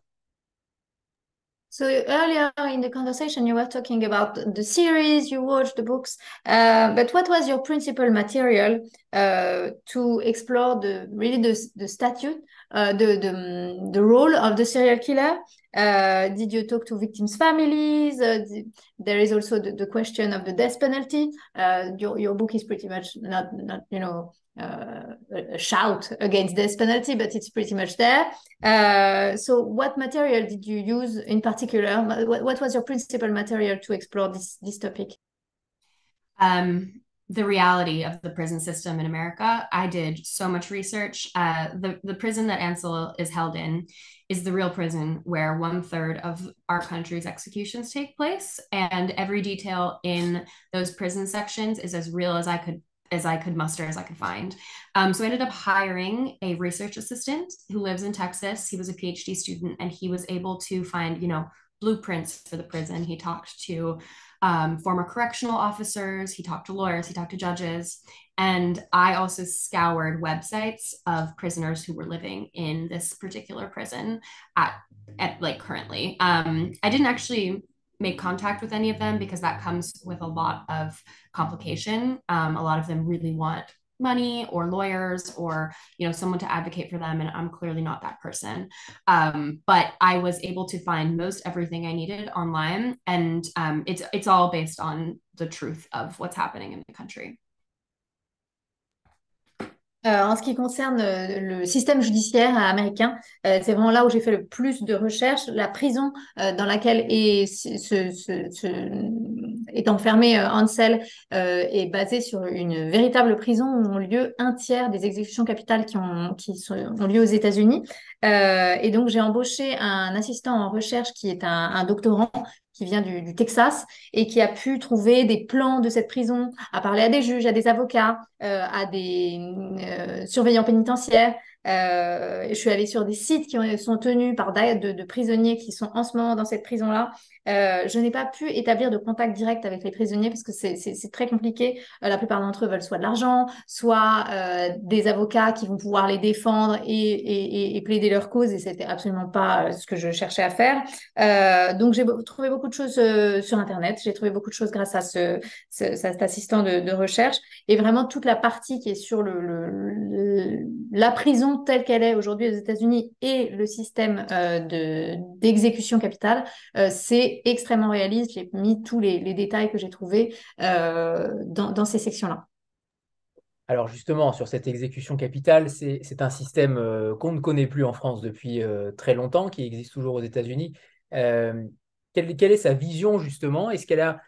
So earlier in the conversation, you were talking about the series, you watched the books, uh, but what was your principal material uh, to explore the really the, the statute, uh, the, the, the role of the serial killer? Uh, did you talk to victims' families? Uh, there is also the, the, question of the death penalty. Uh, your, your book is pretty much not, not you know, a shout against this penalty, but it's pretty much there. Uh, so, what material did you use in particular? What, what, was your principal material to explore this this topic? Um, the reality of the prison system in America. I did so much research. Uh, the the prison that Ansel is held in is the real prison where one third of our country's executions take place, and every detail in those prison sections is as real as I could as I could muster as I could find. Um, so I ended up hiring a research assistant who lives in Texas. He was a PhD student and he was able to find, you know, blueprints for the prison. He talked to um, former correctional officers, he talked to lawyers, he talked to judges. And I also scoured websites of prisoners who were living in this particular prison at, at like currently. Um, I didn't actually make contact with any of them because that comes with a lot of complication. Um, a lot of them really want money or lawyers or you know someone to advocate for them and i'm clearly not that person um, but i was able to find most everything i needed online and um, it's it's all based on the truth of what's happening in the country Euh, en ce qui concerne euh, le système judiciaire américain, euh, c'est vraiment là où j'ai fait le plus de recherches. La prison dans laquelle est, est enfermé Ansel est basée sur une véritable prison où ont lieu un tiers des exécutions capitales qui ont, lieu aux États-Unis. et donc, j'ai embauché un assistant en recherche qui est un doctorant qui vient du, Texas et qui a pu trouver des plans de cette prison, à parler à des juges, à des avocats, euh, à des euh, surveillants pénitentiaires, euh, je suis allée sur des sites qui sont tenus par de, de, prisonniers qui sont en ce moment dans cette prison-là. Euh, je n'ai pas pu établir de contact direct avec les prisonniers parce que c'est très compliqué. Euh, la plupart d'entre eux veulent soit de l'argent, soit euh, des avocats qui vont pouvoir les défendre et, plaider leur cause. Et c'était absolument pas ce que je cherchais à faire. donc j'ai trouvé beaucoup de choses sur Internet. J'ai trouvé beaucoup de choses grâce à ce, ce cet assistant de, de, recherche et vraiment toute la partie qui est sur la prison telle qu'elle est aujourd'hui aux États-Unis et le système d'exécution capitale, euh, c'est extrêmement réaliste. J'ai mis tous les, détails que j'ai trouvés dans, dans ces sections-là. Alors justement, sur cette exécution capitale, c'est un système euh, qu'on ne connaît plus en France depuis euh, très longtemps, qui existe toujours aux États-Unis. Euh, quelle, est sa vision justement? Est-ce qu'elle a,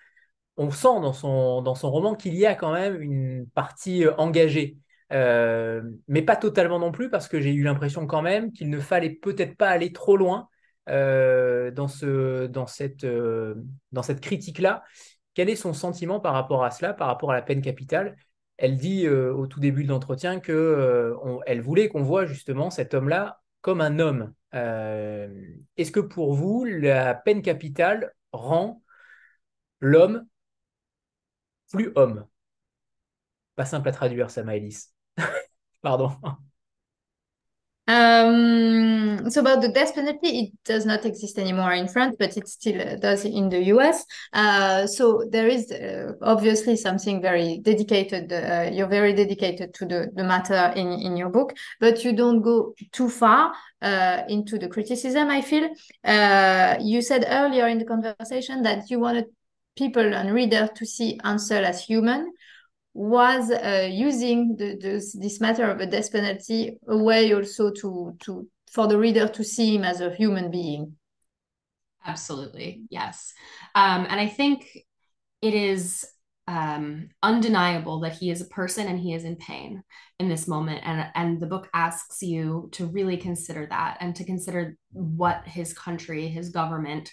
on sent dans son, dans son roman qu'il y a quand même une partie engagée, mais pas totalement non plus, parce que j'ai eu l'impression quand même qu'il ne fallait peut-être pas aller trop loin dans, ce, dans cette, critique-là. Quel est son sentiment par rapport à cela, par rapport à la peine capitale? Elle dit euh, au tout début de l'entretien qu'elle euh, voulait qu'on voit justement cet homme-là comme un homme. Euh, est-ce que pour vous, la peine capitale rend l'homme plus homme? Pas simple à traduire, ça, Maëlys. Pardon. Um, so about the death penalty, it does not exist anymore in France, but it still uh, does in the US. Uh, so there is uh, obviously something very dedicated. Uh, you're very dedicated to the, the matter in, in your book, but you don't go too far uh, into the criticism, I feel. Uh, you said earlier in the conversation that you wanted people and readers to see Ansel as human was uh, using the, the, this matter of a death penalty a way also to to for the reader to see him as a human being. Absolutely yes. Um, and i think it is um, undeniable that he is a person and he is in pain in this moment. And and the book asks you to really consider that and to consider what his country his government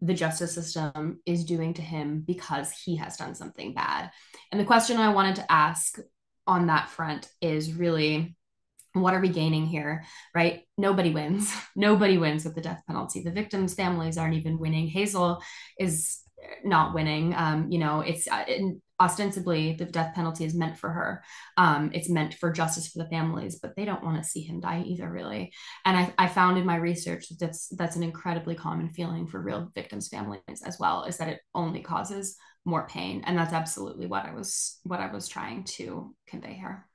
the justice system is doing to him because he has done something bad. And the question I wanted to ask on that front is really what are we gaining here right? Nobody wins. Nobody wins with the death penalty. The victims families aren't even winning. Hazel is not winning. Um, you know it's uh, ostensibly the death penalty is meant for her. Um, it's meant for justice for the families but they don't want to see him die either really. And I, I found in my research that that's that's an incredibly common feeling for real victims families as well is that it only causes more pain. And that's absolutely what i was what i was trying to convey here.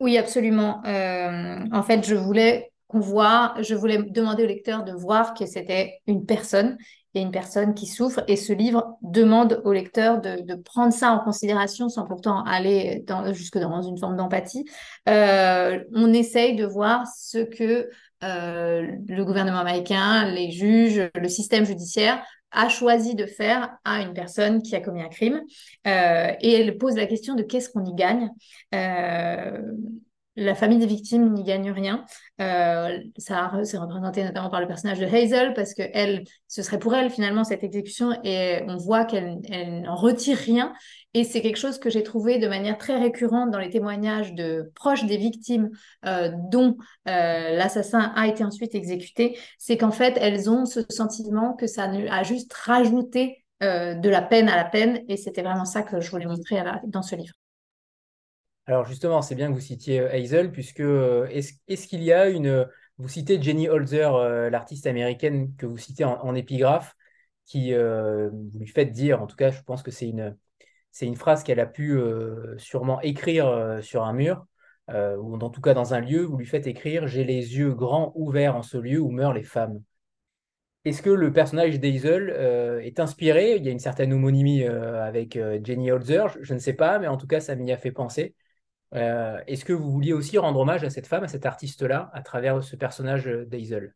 Oui, absolument. Euh, en fait, je voulais qu'on voit, je voulais demander au lecteur de voir que c'était une personne il y a une personne qui souffre et ce livre demande au lecteur de, prendre ça en considération sans pourtant aller jusque dans une forme d'empathie. Euh, on essaye de voir ce que euh, le gouvernement américain, les juges, le système judiciaire a choisi de faire à une personne qui a commis un crime. Euh, et elle pose la question de qu'est-ce qu'on y gagne la famille des victimes n'y gagne rien. Euh, ça c'est représenté notamment par le personnage de Hazel parce que elle, ce serait pour elle finalement cette exécution et on voit qu'elle n'en retire rien. Et c'est quelque chose que j'ai trouvé de manière très récurrente dans les témoignages de proches des victimes euh, dont euh, l'assassin a été ensuite exécuté. C'est qu'en fait, elles ont ce sentiment que ça a juste rajouté de la peine à la peine. Et c'était vraiment ça que je voulais montrer dans ce livre. Alors justement, c'est bien que vous citiez euh, Hazel, puisque euh, est-ce qu'il y a une... Vous citez Jenny Holzer, euh, l'artiste américaine que vous citez en, épigraphe, qui vous lui faites dire, en tout cas, je pense que c'est une, c'est une phrase qu'elle a pu sûrement écrire sur un mur, ou en tout cas dans un lieu, vous lui faites écrire J'ai les yeux grands ouverts en ce lieu où meurent les femmes. Est-ce que le personnage d'Hazel est inspiré? Il y a une certaine homonymie avec Jenny Holzer, je, ne sais pas, mais en tout cas, ça m'y a fait penser. Euh, Est-ce que vous vouliez aussi rendre hommage à cette femme, à cet artiste-là, à travers ce personnage d'Hazel?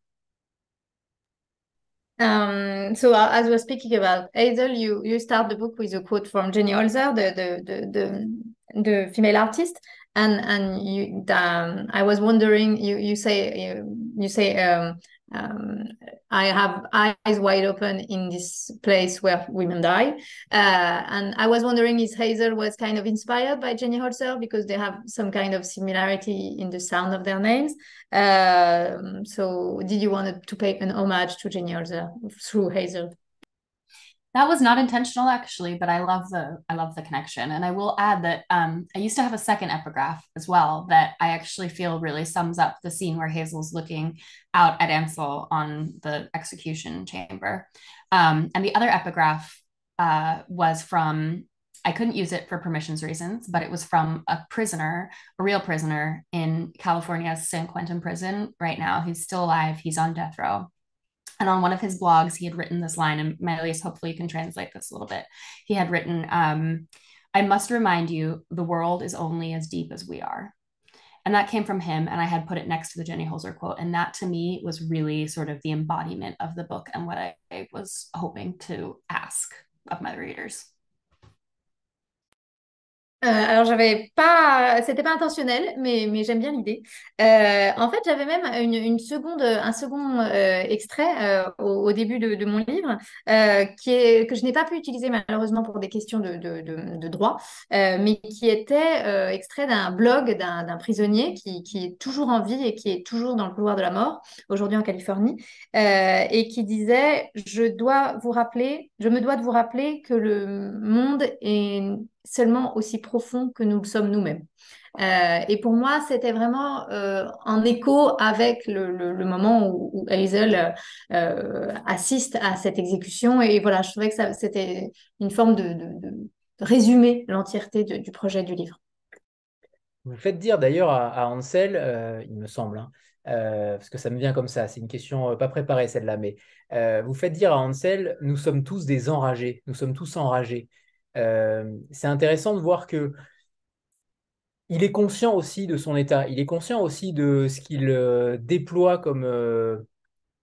Um, so uh, as we're speaking about Hazel, you, you start the book with a quote from Jenny Holzer, the, the, the female artist. And, and you, um, I was wondering, you, you say, you, you say, um, um, I have eyes wide open in this place where women die. Uh, and I was wondering if Hazel was kind of inspired by Jenny Holzer because they have some kind of similarity in the sound of their names. Uh, so did you want to pay an homage to Jenny Holzer through Hazel? That was not intentional actually but i love the i love the connection. And i will add that um, i used to have a second epigraph as well that i actually feel really sums up the scene where hazel's looking out at ansel on the execution chamber. Um, and the other epigraph uh, was from i couldn't use it for permissions reasons but it was from a prisoner a real prisoner in california's san quentin prison right now. He's still alive. He's on death row And on one of his blogs, he had written this line, and Mylius, hopefully you can translate this a little bit. He had written, um, I must remind you, the world is only as deep as we are. And that came from him. And I had put it next to the Jenny Holzer quote. And that to me was really sort of the embodiment of the book and what I, I was hoping to ask of my readers. Euh, alors j'avais pas, c'était pas intentionnel, mais, mais j'aime bien l'idée. Euh, en fait, j'avais même une, une, seconde, un second euh, extrait au, début de, mon livre qui est, que je n'ai pas pu utiliser malheureusement pour des questions de, de, de droit, mais qui était extrait d'un blog d'un prisonnier qui, qui, est toujours en vie et qui est toujours dans le couloir de la mort, aujourd'hui en Californie, et qui disait, je dois vous rappeler, je me dois de vous rappeler que le monde est seulement aussi profond que nous le sommes nous-mêmes. Euh, et pour moi, c'était vraiment euh, en écho avec le, moment où, Hazel euh, assiste à cette exécution. Et voilà, je trouvais que c'était une forme de, résumer l'entièreté du projet du livre. Vous faites dire d'ailleurs à, Ansel, euh, il me semble, hein, parce que ça me vient comme ça, c'est une question pas préparée celle-là, mais vous faites dire à Ansel, nous sommes tous des enragés, nous sommes tous enragés. Euh, c'est intéressant de voir que il est conscient aussi de son état, il est conscient aussi de ce qu'il euh, déploie comme, euh,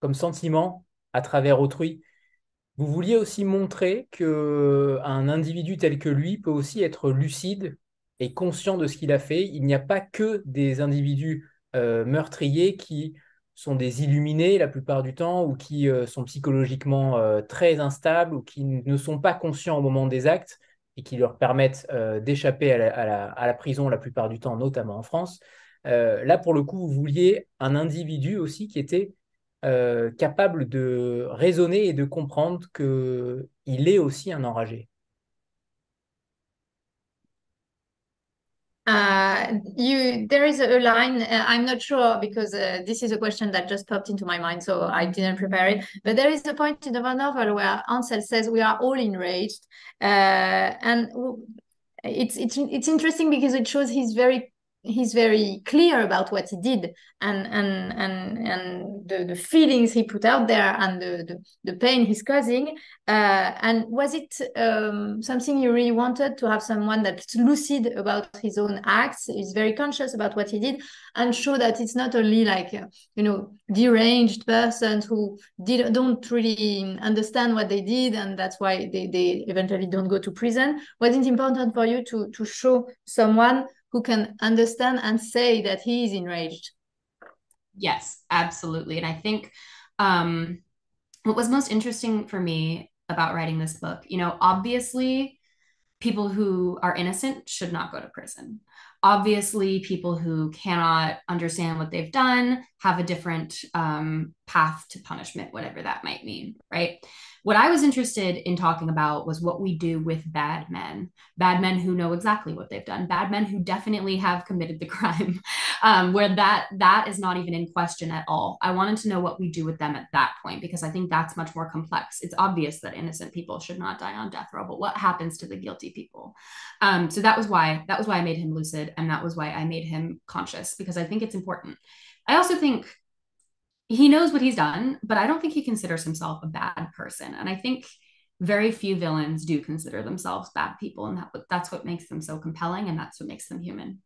comme sentiment à travers autrui. Vous vouliez aussi montrer que un individu tel que lui peut aussi être lucide et conscient de ce qu'il a fait. Il n'y a pas que des individus meurtriers qui sont des illuminés la plupart du temps ou qui euh, sont psychologiquement euh, très instables ou qui ne sont pas conscients au moment des actes et qui leur permettent euh, d'échapper à, à, la prison la plupart du temps, notamment en France. là, pour le coup, vous vouliez un individu aussi qui était capable de raisonner et de comprendre qu'il est aussi un enragé. Uh, you there is a line uh, i'm not sure because uh, this is a question that just popped into my mind so i didn't prepare it. But there is a point in the novel where ansel says we are all enraged uh, and it's it's it's interesting because it shows he's very he's very clear about what he did and and and and the, the feelings he put out there and the the, the pain he's causing. Uh, and was it um, something you really wanted to have someone that's lucid about his own acts is very conscious about what he did and show that it's not only like uh, you know deranged persons who did don't really understand what they did and that's why they, they eventually don't go to prison? Was it important for you to to show someone who can understand and say that he is enraged. Yes, absolutely. And I think um, what was most interesting for me about writing this book, you know, obviously people who are innocent should not go to prison. Obviously, people who cannot understand what they've done have a different um, path to punishment, whatever that might mean, right? What I was interested in talking about was what we do with bad men, bad men who know exactly what they've done, bad men who definitely have committed the crime, um, where that that is not even in question at all. I wanted to know what we do with them at that point because I think that's much more complex. It's obvious that innocent people should not die on death row, but what happens to the guilty people? Um, so that was why that was why I made him lucid, and that was why I made him conscious because I think it's important. I also think he knows what he's done, but I don't think he considers himself a bad person. And I think very few villains do consider themselves bad people, and that that's what makes them so compelling, and that's what makes them human.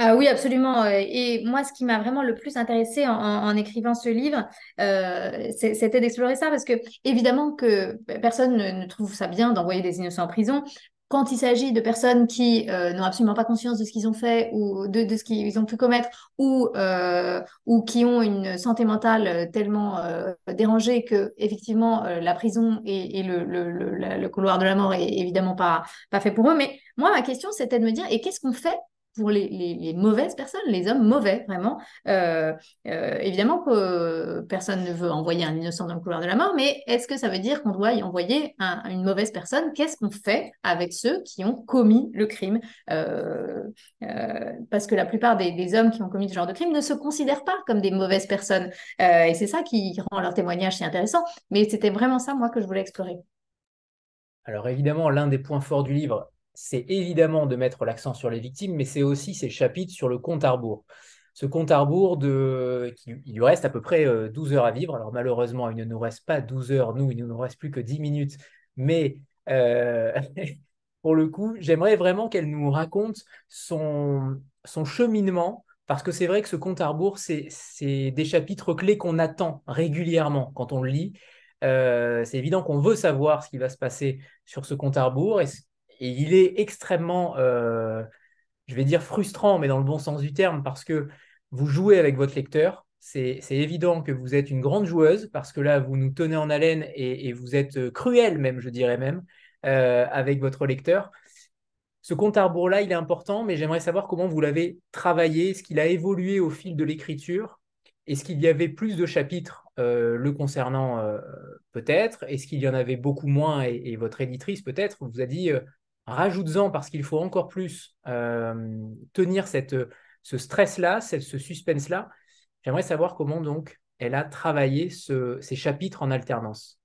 Euh, oui, absolument. Et moi, ce qui m'a vraiment le plus intéressé en, en, écrivant ce livre, euh, c'était d'explorer ça parce que, évidemment, que personne ne, ne trouve ça bien d'envoyer des innocents en prison quand il s'agit de personnes qui euh, n'ont absolument pas conscience de ce qu'ils ont fait ou de, ce qu'ils ont pu commettre ou, euh, qui ont une santé mentale euh, tellement dérangée que effectivement la prison et, le, couloir de la mort est évidemment pas, pas fait pour eux. Mais moi, ma question, c'était de me dire, et qu'est-ce qu'on fait pour les, mauvaises personnes, les hommes mauvais, vraiment. Euh, euh, évidemment que personne ne veut envoyer un innocent dans le couloir de la mort, mais est-ce que ça veut dire qu'on doit y envoyer un, une mauvaise personne? Qu'est-ce qu'on fait avec ceux qui ont commis le crime? Euh, euh Parce que la plupart des, des, hommes qui ont commis ce genre de crime ne se considèrent pas comme des mauvaises personnes. Euh, et c'est ça qui rend leur témoignage si intéressant. Mais c'était vraiment ça, moi, que je voulais explorer. Alors évidemment, l'un des points forts du livre, c'est évidemment de mettre l'accent sur les victimes, mais c'est aussi ces chapitres sur le compte à rebours. ce compte à rebours il lui reste à peu près 12 heures à vivre. Alors malheureusement, il ne nous reste pas 12 heures, nous, il ne nous reste plus que 10 minutes, mais pour le coup, j'aimerais vraiment qu'elle nous raconte son, cheminement, parce que c'est vrai que ce compte à rebours, c'est des chapitres clés qu'on attend régulièrement quand on le lit. Euh, c'est évident qu'on veut savoir ce qui va se passer sur ce compte à rebours, il est extrêmement, euh, je vais dire frustrant, mais dans le bon sens du terme, parce que vous jouez avec votre lecteur. C'est évident que vous êtes une grande joueuse, parce que là, vous nous tenez en haleine et, et vous êtes cruel même, je dirais même. Euh, avec votre lecteur. Ce compte à rebours-là, il est important, mais j'aimerais savoir comment vous l'avez travaillé, est-ce qu'il a évolué au fil de l'écriture Est-ce qu'il y avait plus de chapitres euh, le concernant euh, peut-être Est-ce qu'il y en avait beaucoup moins et, votre éditrice peut-être vous a dit rajoute-en parce qu'il faut encore plus tenir cette, ce stress-là, ce suspense-là. J'aimerais savoir comment donc elle a travaillé ces chapitres en alternance.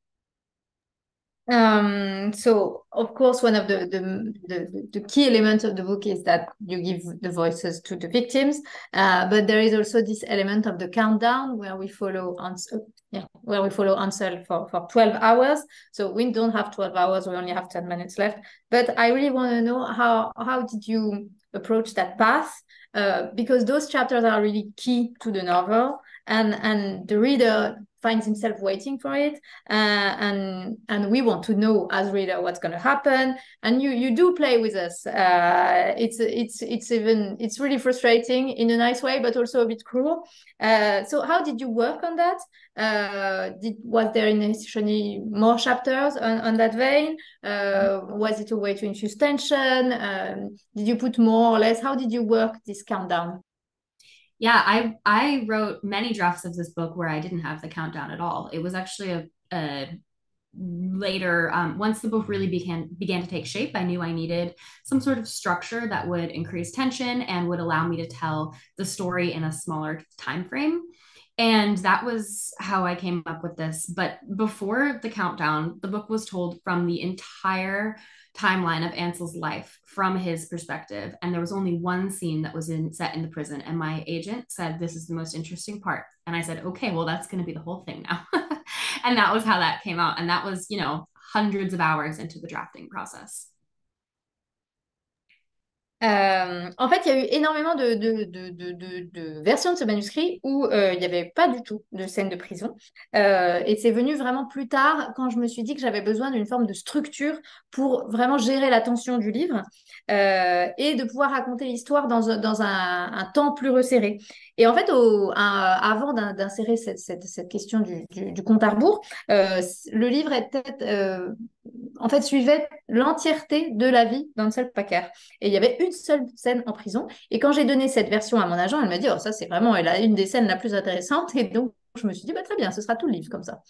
Um, so of course, one of the, the, the, the, key elements of the book is that you give the voices to the victims, uh, but there is also this element of the countdown where we follow Ansel, yeah, where we follow Ansel for, for 12 hours. So we don't have 12 hours, we only have 10 minutes left. But I really want to know how, how did you approach that path? Uh, because those chapters are really key to the novel and, and the reader finds himself waiting for it uh, and and we want to know as reader what's going to happen. And you you do play with us. Uh, it's it's it's even it's really frustrating in a nice way but also a bit cruel. Uh, so how did you work on that? Uh, did was there initially more chapters on, on that vein? Uh, was it a way to infuse tension? Um, did you put more or less? How did you work this countdown yeah, I I wrote many drafts of this book where I didn't have the countdown at all. It was actually a, a later um, once the book really began began to take shape i knew i needed some sort of structure that would increase tension and would allow me to tell the story in a smaller time frame and that was how i came up with this but before the countdown the book was told from the entire timeline of Ansel's life from his perspective. And there was only one scene that was in set in the prison. And my agent said, This is the most interesting part. And I said, Okay, well, that's going to be the whole thing now. and that was how that came out. And that was, you know, hundreds of hours into the drafting process. Euh, en fait, il y a eu énormément de, versions de ce manuscrit où euh, il n'y avait pas du tout de scène de prison. Euh, et c'est venu vraiment plus tard quand je me suis dit que j'avais besoin d'une forme de structure pour vraiment gérer la tension du livre et de pouvoir raconter l'histoire dans, un, temps plus resserré. Et en fait, avant d'insérer cette, question du, du, du compte à rebours, le livre était en fait, suivait l'entièreté de la vie d'Ansel Packer. Et il y avait une seule scène en prison. Et quand j'ai donné cette version à mon agent, elle m'a dit, oh, ça, c'est vraiment elle a une des scènes la plus intéressantes. Et donc, je me suis dit, bah, très bien, ce sera tout le livre comme ça.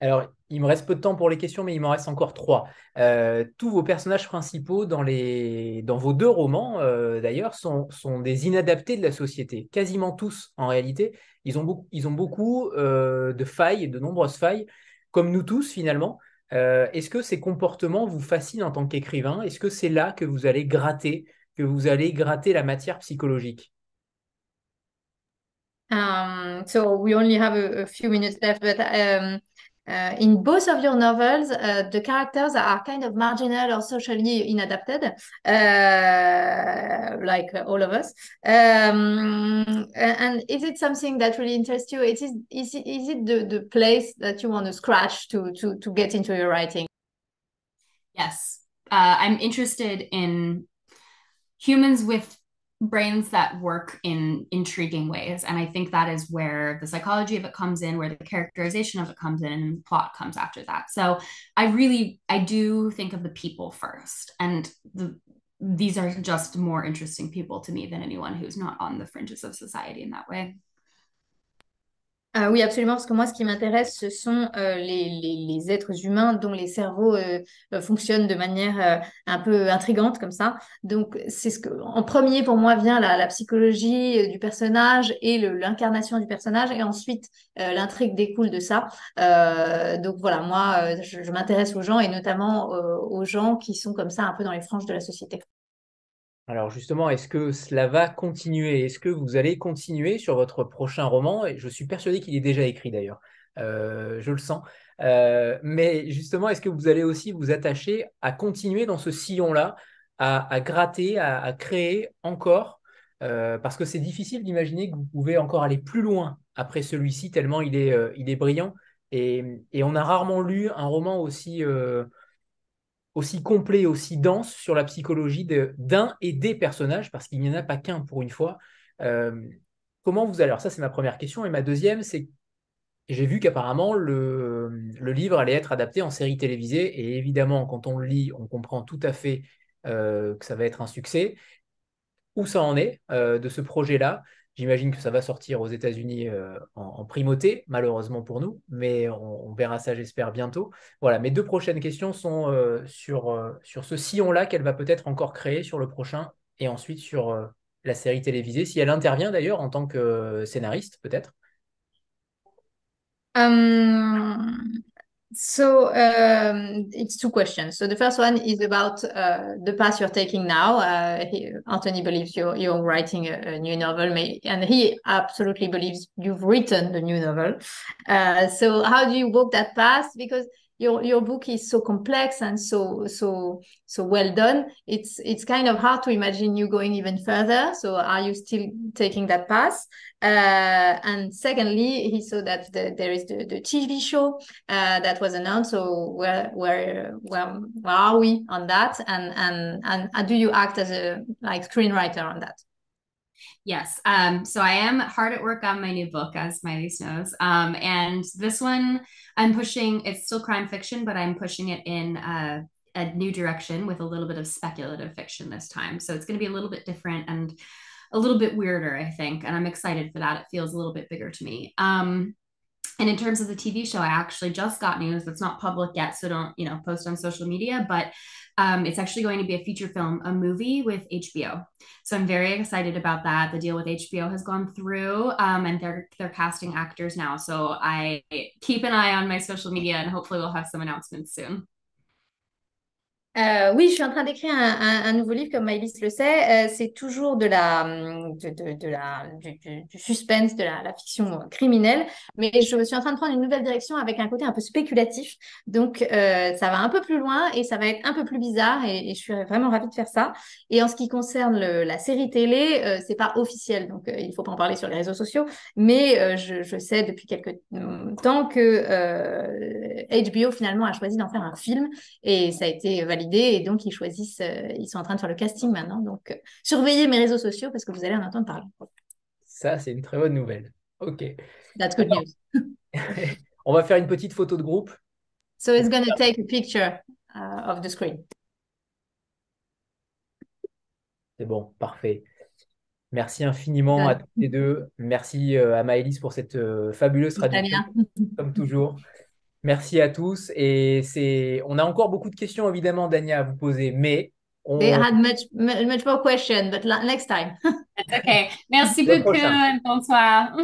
Alors, il me reste peu de temps pour les questions, mais il m'en reste encore trois. Euh, tous vos personnages principaux dans, les... dans vos deux romans, euh, d'ailleurs, sont, sont, des inadaptés de la société. Quasiment tous, en réalité. Ils ont, beaucoup, ils ont beaucoup euh, de failles, de nombreuses failles, comme nous tous, finalement. Euh, est-ce que ces comportements vous fascinent en tant qu'écrivain? Est-ce que c'est là que vous allez gratter, que vous allez gratter la matière psychologique? Um, So we only have a, few minutes left, but um, Uh, in both of your novels, uh, the characters are kind of marginal or socially inadapted, uh, like all of us. Um, and is it something that really interests you? Is, is it, is it the, the place that you want to scratch to, to, to get into your writing? Yes. Uh, I'm interested in humans with brains that work in intriguing ways. And i think that is where the psychology of it comes in where the characterization of it comes in and plot comes after that. So i really i do think of the people first. And the these are just more interesting people to me than anyone who's not on the fringes of society in that way Ah oui, absolument, parce que moi, ce qui m'intéresse, ce sont euh, les, les, les, êtres humains dont les cerveaux euh, euh, fonctionnent de manière un peu intrigante comme ça. Donc, c'est ce que, en premier, pour moi, vient la, la psychologie du personnage et l'incarnation du personnage, et ensuite, l'intrigue découle de ça. donc, voilà, moi, je, je m'intéresse aux gens, et notamment aux gens qui sont comme ça, un peu dans les franges de la société. Alors justement, est-ce que cela va continuer? Est-ce que vous allez continuer sur votre prochain roman? Je suis persuadé qu'il est déjà écrit d'ailleurs. Euh, je le sens. Euh, mais justement, est-ce que vous allez aussi vous attacher à continuer dans ce sillon-là, à, gratter, à, créer encore? Euh, Parce que c'est difficile d'imaginer que vous pouvez encore aller plus loin après celui-ci, tellement il est, il est brillant. Et, on a rarement lu un roman aussi aussi complet, aussi dense sur la psychologie d'un et des personnages, parce qu'il n'y en a pas qu'un pour une fois. Euh, comment vous allez Alors ça, c'est ma première question. Et ma deuxième, c'est j'ai vu qu'apparemment le, livre allait être adapté en série télévisée. Et évidemment, quand on le lit, on comprend tout à fait euh, que ça va être un succès. Où ça en est euh, de ce projet-là? J'imagine que ça va sortir aux États-Unis euh, en, primauté, malheureusement pour nous, mais on, verra ça, j'espère, bientôt. Voilà, mes deux prochaines questions sont euh, sur, euh, sur ce sillon-là qu'elle va peut-être encore créer sur le prochain et ensuite sur la série télévisée, si elle intervient d'ailleurs en tant que scénariste, peut-être. So um, it's two questions. So the first one is about uh, the path you're taking now. Uh, he, Anthony believes you're, you're writing a, a, new novel, and he absolutely believes you've written the new novel. Uh, so how do you walk that path? Because your your book is so complex and so so so well done. It's it's kind of hard to imagine you going even further. So are you still taking that path? Uh, and secondly he saw that the, there is the, the tv show uh, that was announced. So where where where, where are we on that? And and and do you act as a like screenwriter on that Yes. Um, so I am hard at work on my new book, as Miley knows. Um, and this one, I'm pushing, it's still crime fiction, but I'm pushing it in a new direction with a little bit of speculative fiction this time. So it's going to be a little bit different and a little bit weirder, I think. And I'm excited for that. It feels a little bit bigger to me. Um, and in terms of the TV show, I actually just got news that's not public yet, so don't you know post on social media. But um, it's actually going to be a feature film, a movie with HBO. So I'm very excited about that. The deal with HBO has gone through, um, and they're they're casting actors now. So I keep an eye on my social media, and hopefully we'll have some announcements soon. Euh, oui, je suis en train d'écrire un, nouveau livre, comme Maëlys le sait. Euh, c'est toujours de la, hum, du, suspense, de la, fiction criminelle, mais je suis en train de prendre une nouvelle direction avec un côté un peu spéculatif. Donc, euh, ça va un peu plus loin et ça va être un peu plus bizarre et, je suis vraiment ravie de faire ça. Et en ce qui concerne la série télé, c'est pas officiel, donc il faut pas en parler sur les réseaux sociaux, mais je, je, sais depuis quelques hum, temps que HBO finalement a choisi d'en faire un film et ça a été validé et donc ils choisissent, euh, ils sont en train de faire le casting maintenant. Donc euh, surveillez mes réseaux sociaux parce que vous allez en entendre parler. Ça, c'est une très bonne nouvelle. OK. That's good news. On va faire une petite photo de groupe. So it's going to take a picture uh, of the screen. C'est bon, parfait. Merci infiniment à tous les deux. Merci euh, à Maëlys pour cette fabuleuse traduction, comme toujours. Merci à tous. Et c'est, on a encore beaucoup de questions, évidemment, Dania, à vous poser, mais on... They had much, much more questions, but next time. okay. Merci beaucoup. Bonsoir.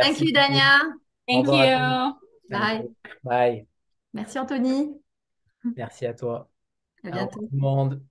Thank you, Dania. Thank you. Bye. Bye. Merci, Anthony. Merci à toi. À bientôt. Tout le monde.